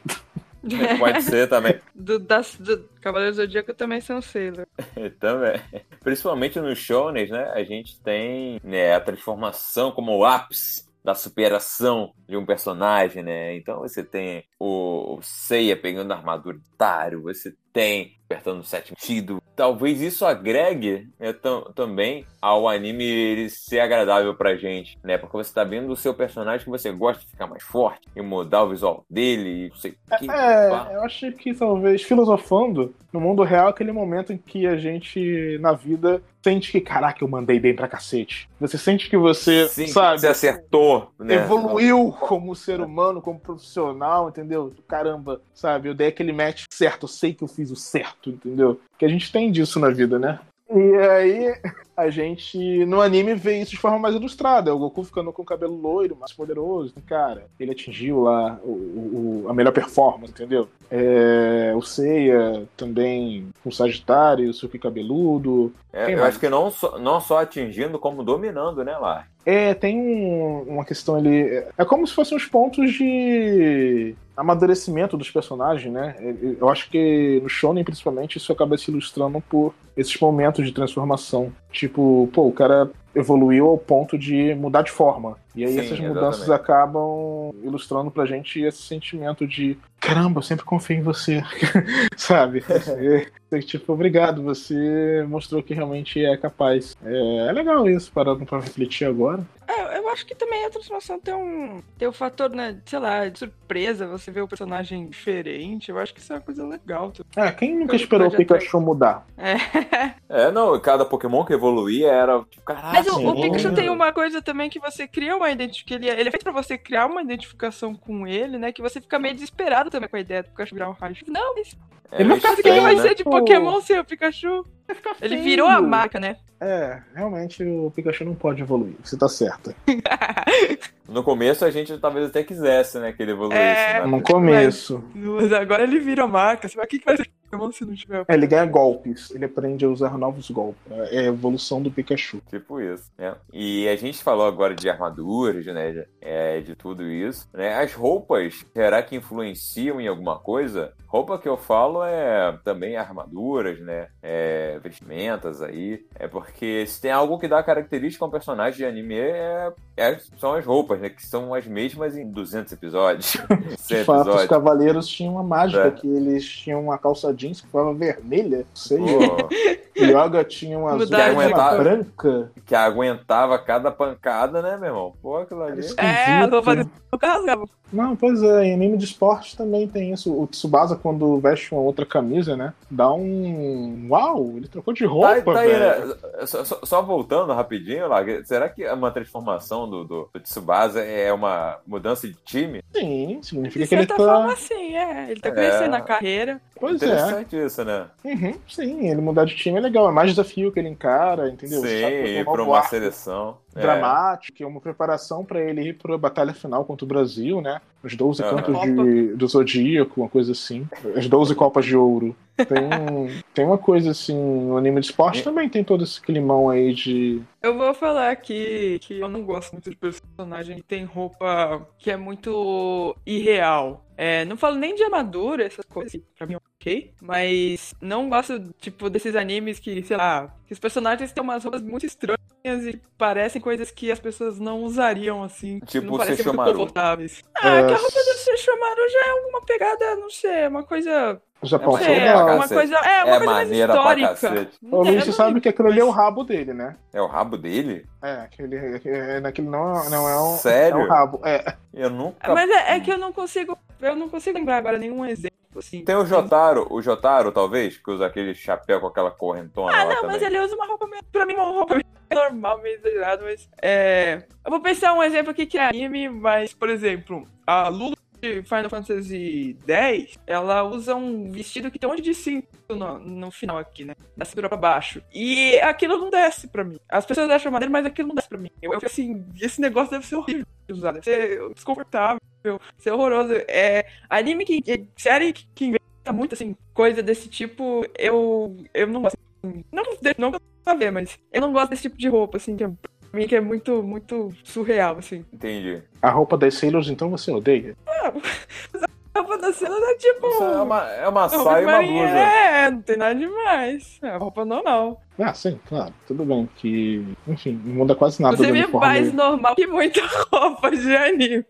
Pode ser também. Do, das, do Cavaleiros do Zodíaco também são Sailor. Também. Principalmente nos shonens, né? A gente tem né, a transformação como o ápice da superação de um personagem, né? Então você tem o, o Seiya pegando a armadura do Taro, você tem apertando o sétimo sentido. Talvez isso agregue né, tam- também ao anime ele ser agradável pra gente, né? Porque você tá vendo o seu personagem que você gosta de ficar mais forte e mudar o visual dele e não sei o que. pá. É, eu acho que talvez filosofando no mundo real é aquele momento em que a gente, na vida, sente que, caraca, eu mandei bem pra cacete. Você sente que você, Sim, sabe, você acertou, né? evoluiu como ser humano, como profissional, entendeu? Caramba, sabe, eu dei aquele match certo, eu sei que eu fiz o certo, entendeu? Que a gente tem disso na vida, né? E aí, a gente, no anime, vê isso de forma mais ilustrada. É o Goku ficando com o cabelo loiro, mais poderoso. Cara, ele atingiu lá o, o- a melhor performance, entendeu? É, o Seiya também com o Sagitário, o Suki cabeludo. É, eu acho que não só, não só atingindo, como dominando, né, Lar? É, tem um- uma questão ali. É como se fossem os pontos de amadurecimento dos personagens, né? Eu acho que no Shonen, principalmente, isso acaba se ilustrando por esses momentos de transformação. Tipo, pô, o cara evoluiu ao ponto de mudar de forma. E aí Sim, essas mudanças exatamente. acabam ilustrando pra gente esse sentimento de caramba, eu sempre confiei em você. Sabe? É, tipo, obrigado, você mostrou que realmente é capaz. É, é legal isso, parando pra refletir agora. É, eu acho que também a transformação tem um, tem um fator, né, sei lá, de surpresa, você vê o personagem diferente. Eu acho que isso é uma coisa legal. É, quem nunca esperou o Pikachu mudar? É. É, não, cada Pokémon que evoluía era tipo, caraca. Mas o, o. Pikachu tem uma coisa também que você cria uma identificação. Ele, é- ele é feito pra você criar uma identificação com ele, né? Que você fica meio desesperado também com a ideia do Pikachu virar um raio. Não, mas É Ele meio fica o que, que estranho, vai né? ser de Pô. Pokémon sem o Pikachu? Ele virou a marca, né? É, realmente o Pikachu não pode evoluir, você tá certa. No começo a gente talvez até quisesse, né, que ele evoluísse. É, né? No começo. Mas agora ele virou a marca. Vai, o que, que vai ser? Pokémon se não tiver. É, ele ganha golpes, ele aprende a usar novos golpes. É a evolução do Pikachu. Tipo isso, né? E a gente falou agora de armaduras, né? De, é, de tudo isso, né? As roupas, será que influenciam em alguma coisa? Roupa que eu falo é também armaduras, né? É, vestimentas aí. É porque se tem algo que dá característica a um personagem de anime é, é, são as roupas, né? Que são as mesmas em 200 episódios. 100 De fato, os episódios. cavaleiros tinham uma mágica, É. que eles tinham uma calça jeans que ficava vermelha. Não sei. Pô, Yoga tinha uma azul uma branca. que aguentava cada pancada, né, meu irmão? Pô, aquilo ali. É, a roupa do rasgava. Não, pois é, em anime de esporte também tem isso. O Tsubasa, quando veste uma outra camisa, né? Dá um. Uau, ele trocou de Tá, roupa, tá aí, velho. né? Só, só- voltando rapidinho lá, será que uma transformação do, do, do Tsubasa é uma mudança de time? Sim, significa De que ele certa tá. forma, sim, é. Ele tá É. crescendo na carreira. Pois é. Interessante isso, né? Uhum, sim, ele mudar de time é legal. É mais desafio que ele encara, entendeu? Sim, ir pra uma seleção. Dramático, é uma preparação pra ele ir pra batalha final contra o Brasil, né? Os 12 Aham. cantos de, do Zodíaco, uma coisa assim. As 12 Copas de Ouro. Tem, tem uma coisa assim, o anime de esporte também tem todo esse climão aí de. Eu vou falar aqui que eu não gosto muito de personagem que tem roupa que é muito irreal. É, não falo nem de armadura, essas coisas, que pra mim é ok, mas não gosto, tipo, desses animes que, sei lá, que os personagens têm umas roupas muito estranhas e parecem coisas que as pessoas não usariam, assim, Tipo não o parecem muito confortáveis. Ah, É, que a roupa do Sesshomaru já é uma pegada, não sei, é uma coisa... O Japão É É, pra uma coisa, é, uma É coisa mais maneira pra histórica. cacete. Ô, Luiz, É, você não sabe que aquilo ali é o rabo dele, né? É o rabo dele? É, aquele, é, naquele não, é- não é um. Sério? É um rabo. É. Eu nunca. Mas é, é que eu não consigo, eu não consigo lembrar agora nenhum exemplo, assim. Tem o Jotaro, o Jotaro, talvez, que usa aquele chapéu com aquela correntona Ah, lá não, também. mas ele usa uma roupa meio, pra mim uma roupa meio normal, meio exagerada, mas é... Eu vou pensar um exemplo aqui que é anime, mas, por exemplo, a Lulu de Final Fantasy X, ela usa um vestido que tem um monte de cinto no, no final aqui, né? Da cintura pra baixo. E aquilo não desce pra mim. As pessoas acham maneiro, mas aquilo não desce pra mim. Eu, eu assim, esse negócio deve ser horrível de usar, deve ser desconfortável, deve ser horroroso. É, anime que, que- série que, que inventa muito, assim, coisa desse tipo, eu, eu não gosto. Não, não pra ver, mas eu não gosto desse tipo de roupa, assim, que é, mim que é muito, muito surreal, assim. Entendi. A roupa das Sailors, então você odeia? A roupa da cena é tipo. Isso é uma, é uma saia de e uma blusa. É, não tem nada demais. É roupa normal. Ah, sim, claro. Tudo bem. Que, enfim, não muda quase nada Inclusive, uniforme. mais normal que muita roupa de anime.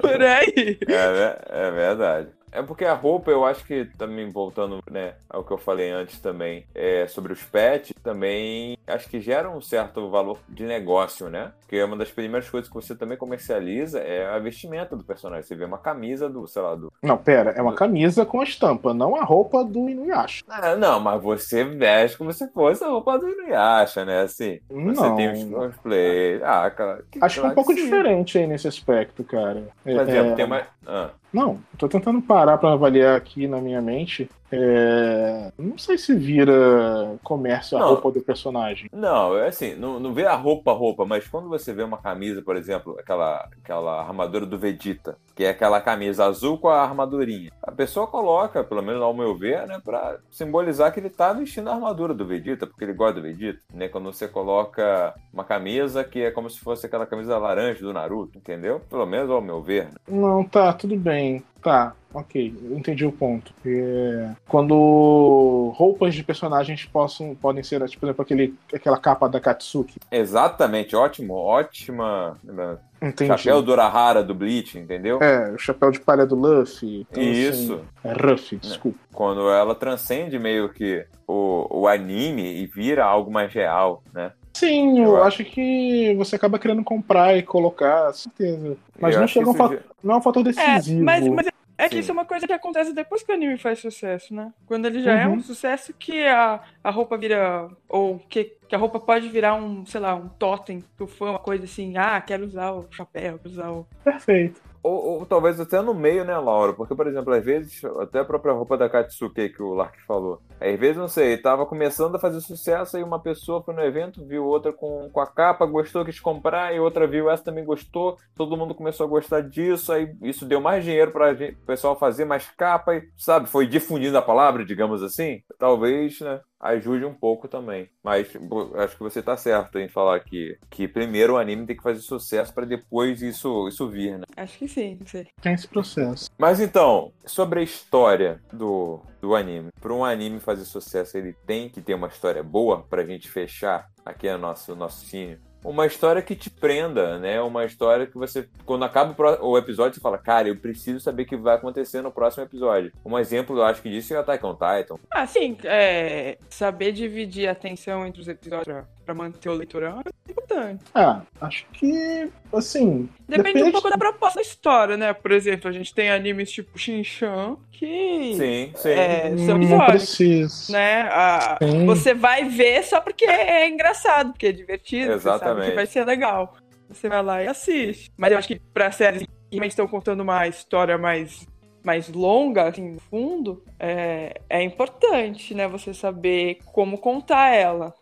Por aí. É, é verdade. É porque a roupa, eu acho que também voltando, né, ao que eu falei antes também, é, sobre os pets, também acho que gera um certo valor de negócio, né? Porque uma das primeiras coisas que você também comercializa é a vestimenta do personagem. Você vê uma camisa do, sei lá, do. Não, pera, é uma camisa com a estampa, não a roupa do Inuyasha. Ah, não, mas você veste como se fosse a roupa do Inuyasha, né? Assim, você Não. tem os cosplay. Ah, cara. Acho que é um pouco sim. diferente aí nesse aspecto, cara. Por É, exemplo, é, tem uma. Ah. Não, tô tentando parar pra avaliar aqui na minha mente. É, Não sei se vira comércio a Não. roupa do personagem. Não, é assim, não, não vê a roupa, roupa, mas quando você vê uma camisa, por exemplo, aquela, aquela armadura do Vegeta, que é aquela camisa azul com a armadurinha, a pessoa coloca, pelo menos ao meu ver, né, pra simbolizar que ele tá vestindo a armadura do Vegeta, porque ele gosta do Vegeta, né, quando você coloca uma camisa que é como se fosse aquela camisa laranja do Naruto, entendeu? Pelo menos ao meu ver. Não, tá, tudo bem. Tá, ok, eu entendi o ponto. É, Quando roupas de personagens possam, podem ser, tipo, por exemplo, aquele, aquela capa da Katsuki. Exatamente, ótimo, ótima né, Entendi. chapéu do Urahara do Bleach, entendeu? É, o chapéu de palha do Luffy. Então, Isso. Assim, é Ruffy, desculpa. quando ela transcende meio que o, o anime e vira algo mais real, né? Sim, eu Eu acho que você acaba querendo comprar e colocar, certeza. Mas Eu não chega um fator, não é um fator É, decisivo. mas, mas é que Sim. isso é uma coisa que acontece depois que o anime faz sucesso, né? Quando ele já é Uhum. um sucesso que a, a roupa vira. Ou que, que a roupa pode virar um, sei lá, um totem pro fã, uma coisa assim, ah, quero usar o chapéu, quero usar o. Perfeito. Ou, ou, talvez até no meio, né, Laura? Porque, por exemplo, às vezes, até a própria roupa da Katsuki que o Lark falou. Às vezes, não sei, tava começando a fazer sucesso e uma pessoa foi no evento, viu outra com, com a capa, gostou, quis comprar, e outra viu essa também gostou, todo mundo começou a gostar disso, aí isso deu mais dinheiro para o pessoal fazer mais capa, e, sabe? Foi difundindo a palavra, digamos assim. Talvez, né? Ajude um pouco também. Mas acho que você tá certo em falar que, que primeiro o anime tem que fazer sucesso para depois isso, isso vir, né? Acho que sim, não sei. Tem esse processo. Mas então, sobre a história do, do anime. Para um anime fazer sucesso, ele tem que ter uma história boa pra gente fechar aqui o nosso, nosso cine uma história que te prenda, né? Uma história que você, quando acaba o episódio, você fala, cara, eu preciso saber o que vai acontecer no próximo episódio. Um exemplo, eu acho que disso é Attack on Titan. Ah, sim. É, saber dividir a atenção entre os episódios para manter o leitor é importante. Ah, acho que, assim... Depende, depende, um pouco da proposta da história, né? Por exemplo, a gente tem animes tipo Shin-Chan que... Sim, sim. É, são episódios, Não precisa. Né? Ah, você vai ver só porque é engraçado, porque é divertido. Exatamente. que vai ser legal. Você vai lá e assiste. Mas eu acho que pra séries que estão contando uma história mais mais longa, assim, no fundo, é, é importante, né? Você saber como contar ela.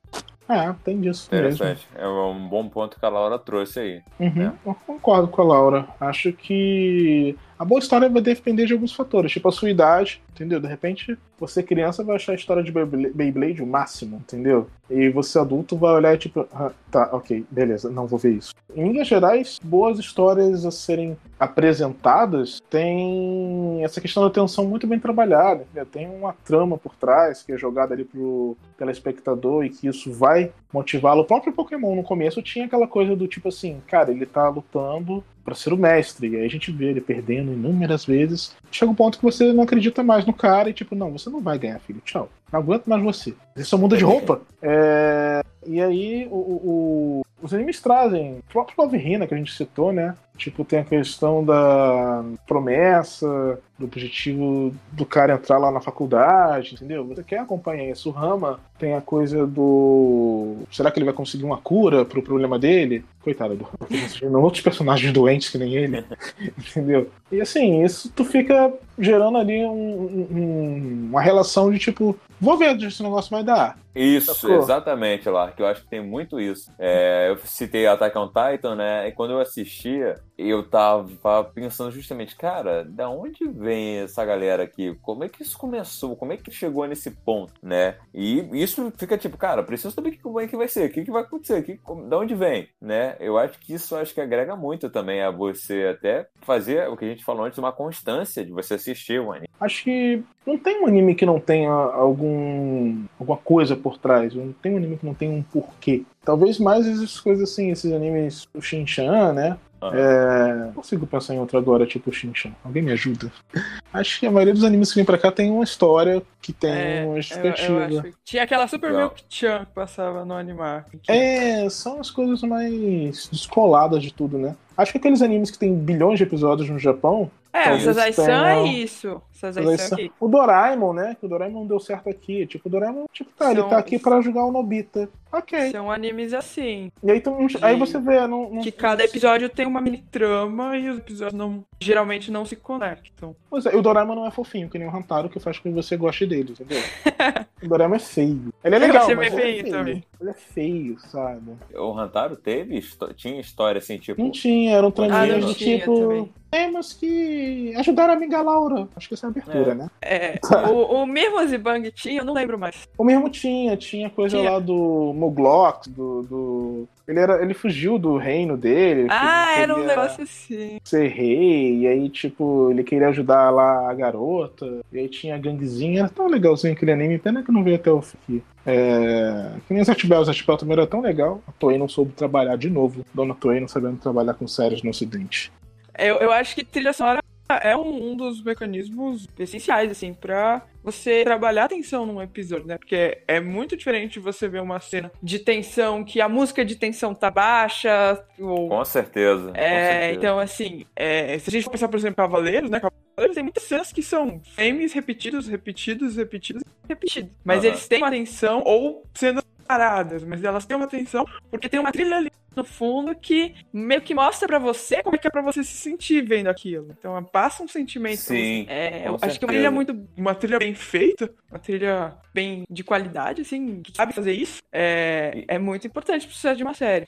É, tem disso Interessante. Mesmo. É um bom ponto que a Laura trouxe aí. Uhum, é. Eu concordo com a Laura. Acho que a boa história vai depender de alguns fatores, tipo a sua idade, entendeu? De repente, você criança vai achar a história de Beyblade o máximo, entendeu? E você adulto vai olhar tipo, ah, tá, ok, beleza, não vou ver isso. Em linhas gerais, boas histórias a serem apresentadas tem essa questão da atenção muito bem trabalhada, entendeu? Tem uma trama por trás que é jogada ali pro telespectador e que isso vai motivá-lo. O próprio Pokémon no começo tinha aquela coisa do tipo assim, cara, ele tá lutando para ser o mestre. E aí a gente vê ele perdendo inúmeras vezes. Chega um ponto que você não acredita mais no cara e tipo, não, você não vai ganhar, filho. Tchau. Não aguento mais você. Você só muda de roupa. É... E aí o, o, os animes trazem. O próprio Love Hina que a gente citou, né? Tipo, tem a questão da promessa, do objetivo do cara entrar lá na faculdade, entendeu? Você quer acompanhar isso. O Rama tem a coisa do. Será que ele vai conseguir uma cura pro problema dele? Coitado do Rama. outros personagens doentes que nem ele, entendeu? E assim, isso tu fica gerando ali um, um, uma relação de tipo, vou ver onde esse negócio vai dar. Isso, Sacou? exatamente, lá, que eu acho que tem muito isso. É, eu citei Attack on Titan, né? E quando eu assistia, eu tava pensando justamente, cara, da onde vem essa galera aqui? Como é que isso começou? Como é que chegou nesse ponto, né? E isso fica tipo, cara, preciso saber como é que vai ser, o que, que vai acontecer, que, da onde vem, né? Eu acho que isso acho que agrega muito também a você até fazer o que a gente falou antes, uma constância de você assistir o anime. Acho que não tem um anime que não tenha algum alguma coisa por trás. Não tem um anime que não tenha um porquê. Talvez mais essas coisas assim, esses animes, o Shin-Chan, né? É, não consigo pensar em outro agora, tipo Shinchan. Alguém me ajuda? Acho que a maioria dos animes que vem pra cá tem uma história que tem é, uma justificativa. Tinha aquela Super Milk Chan que passava no Animar. É, são as coisas mais descoladas de tudo, né? Acho que aqueles animes que tem bilhões de episódios no Japão. É, o Sazai-san é isso. Sazai-san O Doraemon, né? Que o Doraemon deu certo aqui. Tipo, o Doraemon, tipo, tá, São... ele tá aqui pra jogar o Nobita. Ok. São animes assim. E aí, tu, aí você vê. Não, não, que cada episódio tem uma mini trama e os episódios não, geralmente não se conectam. Pois é, e o Doraemon não é fofinho, que nem o Hantaro, que faz com que você goste dele, entendeu? o Doraemon é feio. Ele é legal, mas ele é feio, também. Ele é feio, sabe? O Hantaro teve, tinha história assim, tipo. Não tinha, eram tranqueiros ah, de tipo. Também. Temos que ajudar a amiga Laura. Acho que essa é a abertura, é. né? É. o, o mesmo Zibang tinha, eu não lembro mais. O mesmo tinha, tinha coisa tinha. lá do Moglox, do, do. Ele, era, ele fugiu do reino dele. Ah, era um negócio assim. Ser rei, e aí, tipo, ele queria ajudar lá a garota. E aí tinha a ganguezinha. Era tão legalzinho aquele anime, pena que não veio até o fim. É... Que nem o Zatibel, o Zatibel também era tão legal. A Toei não soube trabalhar de novo. Dona Toei não sabendo trabalhar com séries no ocidente. Eu, eu acho que trilha sonora é um, um dos mecanismos essenciais, assim, pra você trabalhar a tensão num episódio, né? Porque é muito diferente você ver uma cena de tensão que a música de tensão tá baixa. Ou... Com certeza. É, com certeza. então assim, é, se a gente for pensar, por exemplo, Cavaleiros, né? Cavaleiros tem muitas cenas que são frames repetidos, repetidos, repetidos, repetidos. Mas uhum. eles têm uma tensão ou cenas paradas, mas elas têm uma tensão porque tem uma trilha ali no fundo que meio que mostra para você como é que é pra você se sentir vendo aquilo. Então passa um sentimento. Sim. É, eu acho que é uma trilha muito. Uma trilha bem feita, uma trilha bem de qualidade, assim, que sabe fazer isso. É, é muito importante pro sucesso de uma série.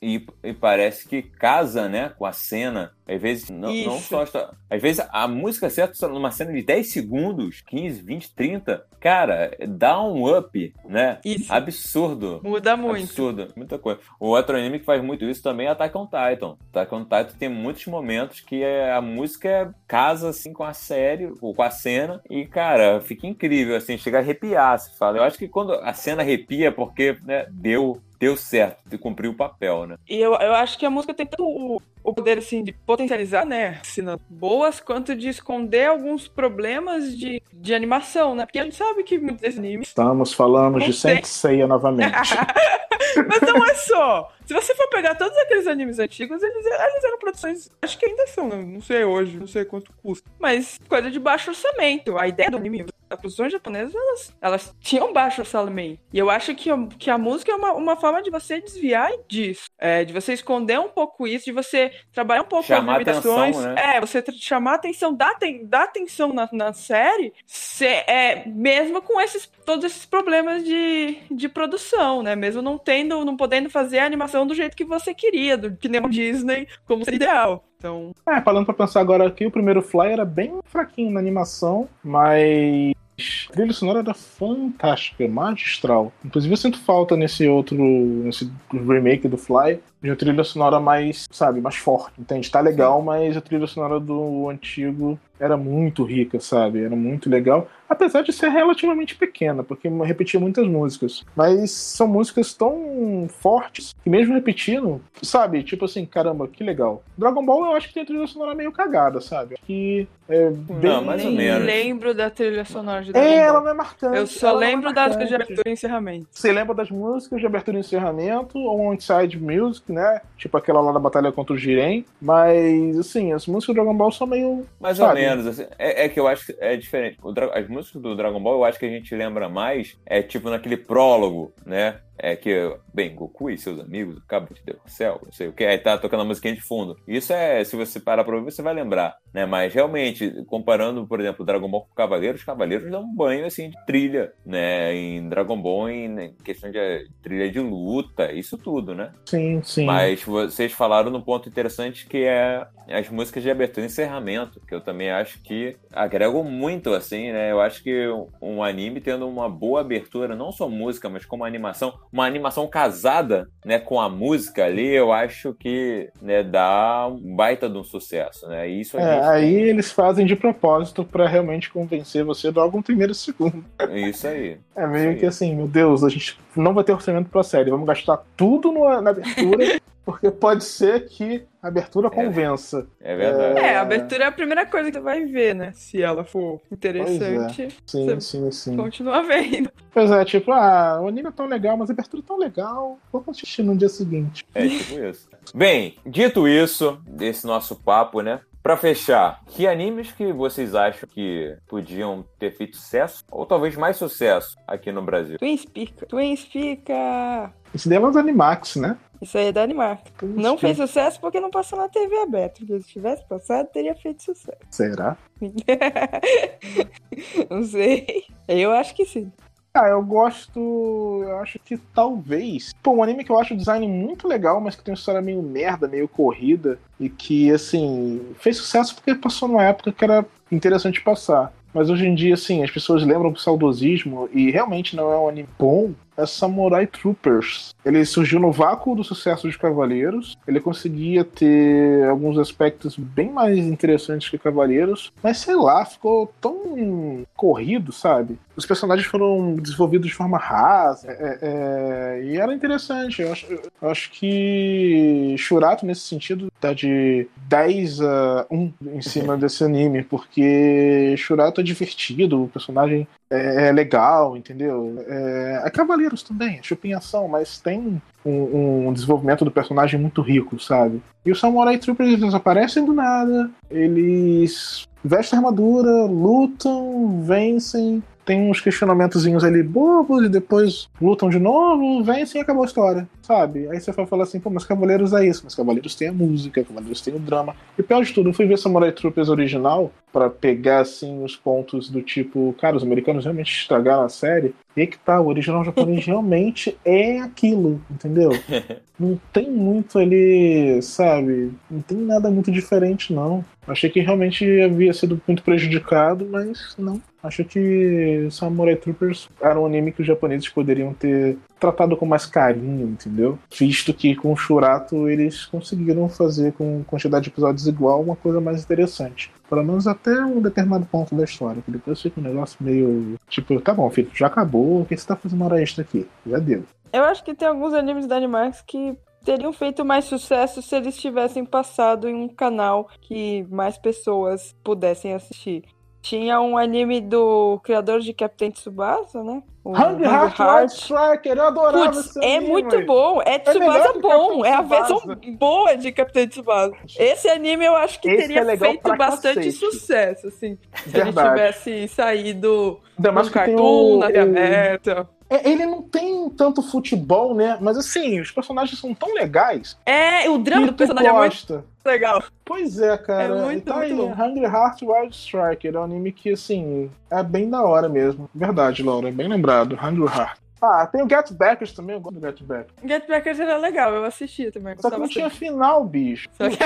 E, e, parece que casa, né, com a cena. Às vezes, não, não só. Às vezes, a música certa, numa cena de 10 segundos, 15, 20, 30, cara, dá um up, né? Isso. Absurdo. Muda muito. Absurdo. Muita coisa. O outro anime que faz muito isso também é Attack on Titan. Attack on Titan tem muitos momentos que a música casa, assim, com a série, ou com a cena, e, cara, fica incrível, assim, chega a arrepiar, se fala. Eu acho que quando a cena arrepia, é porque, né, deu deu certo, de cumprir o papel, né? E eu, eu acho que a música tem tanto o, o poder, assim, de potencializar, né, cenas boas, quanto de esconder alguns problemas de, de animação, né? Porque a gente sabe que muitos animes... Estamos falando de Senseiya novamente. Mas não é só. Se você for pegar todos aqueles animes antigos, eles, eles eram produções. Acho que ainda são, né? não sei hoje, não sei quanto custa. Mas coisa de baixo orçamento. A ideia do anime, as produções japonesas, elas, elas tinham baixo orçamento. E eu acho que, que a música é uma, uma forma de você desviar disso. É, de você esconder um pouco isso, de você trabalhar um pouco chamar as limitações. Atenção, né? É, você chamar atenção, dar, dar atenção na, na série, se, é, mesmo com esses, todos esses problemas de, de produção, né? Mesmo não tendo, não podendo fazer a animação do jeito que você queria, do que nem o Disney, como seria ideal. Então. É, falando pra pensar agora aqui, o primeiro Fly era bem fraquinho na animação, mas a trilha sonora era fantástica, magistral. Inclusive eu sinto falta nesse outro, nesse remake do Fly, de uma trilha sonora mais, sabe, mais forte, entende? Tá legal, mas a trilha sonora do antigo era muito rica, sabe? Era muito legal. Apesar de ser relativamente pequena, porque repetia muitas músicas. Mas são músicas tão fortes que mesmo repetindo, sabe? Tipo assim, caramba, que legal. Dragon Ball eu acho que tem a trilha sonora meio cagada, sabe? Que é bem... Não, mais ou Nem menos. lembro da trilha sonora de Dragon É, Ball. ela não é marcante. Eu só é lembro das marcante. de abertura e encerramento. Você lembra das músicas de abertura e encerramento, ou Inside Music, né? Tipo aquela lá da batalha contra o Jiren. Mas, assim, as músicas do Dragon Ball são meio. Mais sabe? ou menos. assim. é, é que eu acho que é diferente. As músicas do Dragon Ball, eu acho que a gente lembra mais, é tipo naquele prólogo, né? É que, bem, Goku e seus amigos acabam de derrotar o céu, não sei o que, aí tá tocando a musiquinha de fundo. Isso é, se você parar pra ouvir, você vai lembrar, né? Mas realmente, comparando, por exemplo, Dragon Ball com Cavaleiros, Cavaleiros dão um banho, assim, de trilha, né? Em Dragon Ball, em, em questão de trilha de luta, isso tudo, né? Sim, sim. Mas vocês falaram num ponto interessante que é as músicas de abertura e encerramento, que eu também acho que agregam muito, assim, né? Eu acho que um anime tendo uma boa abertura, não só música, mas como animação, uma animação casada, né, com a música ali, eu acho que né, dá um baita de um sucesso, né? E isso É, aí eles fazem de propósito pra realmente convencer você logo no primeiro segundo. Isso aí. É meio que assim, meu Deus, a gente não vai ter orçamento pra série, vamos gastar tudo no- na abertura, porque pode ser que a abertura convença. É verdade. É, a abertura é a primeira coisa que você vai ver, né? Se ela for interessante, Sim, Você- sim, sim. continua vendo. Pois é, tipo, ah, o anime é tão legal, mas a abertura é tão legal, vou assistir no dia seguinte. É tipo isso. Bem, dito isso, desse nosso papo, né? Pra fechar, que animes que vocês acham que podiam ter feito sucesso, ou talvez mais sucesso aqui no Brasil? Twins Pica. Twins Pica. Isso daí é Animax, né? Isso aí é da Animar. Não fez sucesso porque não passou na TV aberta. Porque se tivesse passado, teria feito sucesso. Será? não sei. Eu acho que sim. Ah, eu gosto. Eu acho que talvez. Pô, um anime que eu acho o design muito legal, mas que tem uma história meio merda, meio corrida. E que, assim, fez sucesso porque passou numa época que era interessante passar. Mas hoje em dia, assim, as pessoas lembram do saudosismo e realmente não é um anime bom. É Samurai Troopers. Ele surgiu no vácuo do sucesso dos Cavaleiros. Ele conseguia ter alguns aspectos bem mais interessantes que Cavaleiros. Mas sei lá, ficou tão corrido, sabe? Os personagens foram desenvolvidos de forma rasa. é- é- e era interessante. Eu acho, eu acho que Shurato, nesse sentido, tá de 10 a 1 em cima desse anime. Porque Shurato é divertido, o personagem é, é legal, entendeu? É, é Cavaleiros também, é chupinhação, mas tem um, um desenvolvimento do personagem muito rico, sabe? E os Samurai Troopers eles aparecem do nada, eles vestem armadura, lutam, vencem, tem uns questionamentozinhos ali bobos e depois lutam de novo, vencem e acabou a história, sabe? Aí você vai falar assim, pô, mas Cavaleiros é isso, mas Cavaleiros tem a música, Cavaleiros tem o drama. E pior de tudo, eu fui ver Samurai Troopers original para pegar assim os pontos do tipo, cara, os americanos realmente estragaram a série. E que tá, o original japonês realmente é aquilo, entendeu? Não tem muito ali, sabe? Não tem nada muito diferente, não. Achei que realmente havia sido muito prejudicado, mas não. Acho que Samurai Troopers era um anime que os japoneses poderiam ter tratado com mais carinho, entendeu? Visto que com o Shurato eles conseguiram fazer com quantidade de episódios igual uma coisa mais interessante. Pelo menos até um determinado ponto da história. Que depois fica um negócio meio. Tipo, tá bom, filho, já acabou. O que você tá fazendo hora extra aqui? Já deu. Eu acho que tem alguns animes da Animax que teriam feito mais sucesso se eles tivessem passado em um canal que mais pessoas pudessem assistir. Tinha um anime do criador de Captain Tsubasa, né? O Hungry Heart White Striker, eu adorava Putz, esse é anime. muito bom. É melhor Tsubasa que bom. É a versão boa de Captain Tsubasa. Esse anime eu acho que Esse teria é feito bastante cacete. sucesso, assim. Se ele Verdade. tivesse saído Ainda mais no cartoon, o- na aberta. É, Ele não tem tanto futebol, né? Mas assim, os personagens são tão legais. É, o drama do personagem é muito gosta. legal. Pois é, cara. É muito, e tá muito aí. Hungry Heart Wild Striker é um anime que, assim, é bem da hora mesmo. Verdade, Laura, bem lembrado. Hungry Heart. Ah, tem o Get Backers também, eu gosto do Get Back. Get Backers era legal, eu assistia também. Só que não tinha final, bicho. Só que,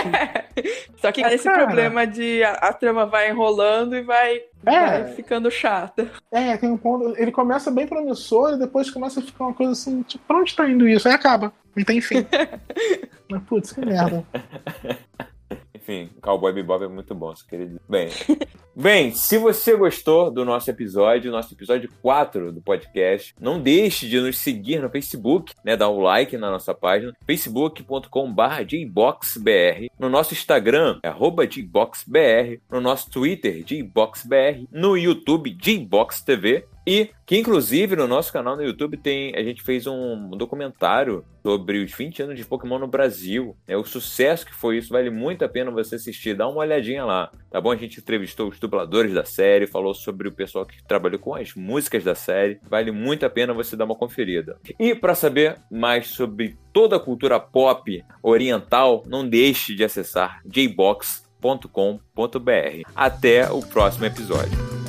só que esse Cara. problema de a, a trama vai enrolando e vai, É. vai ficando chata. É, tem um ponto. Ele começa bem promissor e depois começa a ficar uma coisa assim, tipo, pra onde tá indo isso? Aí acaba. Não tem fim. Mas, putz, que merda. Enfim, Cowboy Bebop é muito bom, só queria dizer. Bem, bem, se você gostou do nosso episódio, nosso episódio 4 do podcast, não deixe de nos seguir no Facebook, né, dar um like na nossa página, facebook.com.br no nosso Instagram, é arroba jboxbr, no nosso Twitter, jboxbr, no YouTube, jboxtv, e que inclusive no nosso canal no YouTube tem a gente fez um documentário sobre os 20 anos de Pokémon no Brasil, né? O sucesso que foi isso, vale muito a pena você assistir, dá uma olhadinha lá, tá bom? A gente entrevistou os dubladores da série, falou sobre o pessoal que trabalhou com as músicas da série, vale muito a pena você dar uma conferida. E para saber mais sobre toda a cultura pop oriental, não deixe de acessar jbox.com.br. Até o próximo episódio.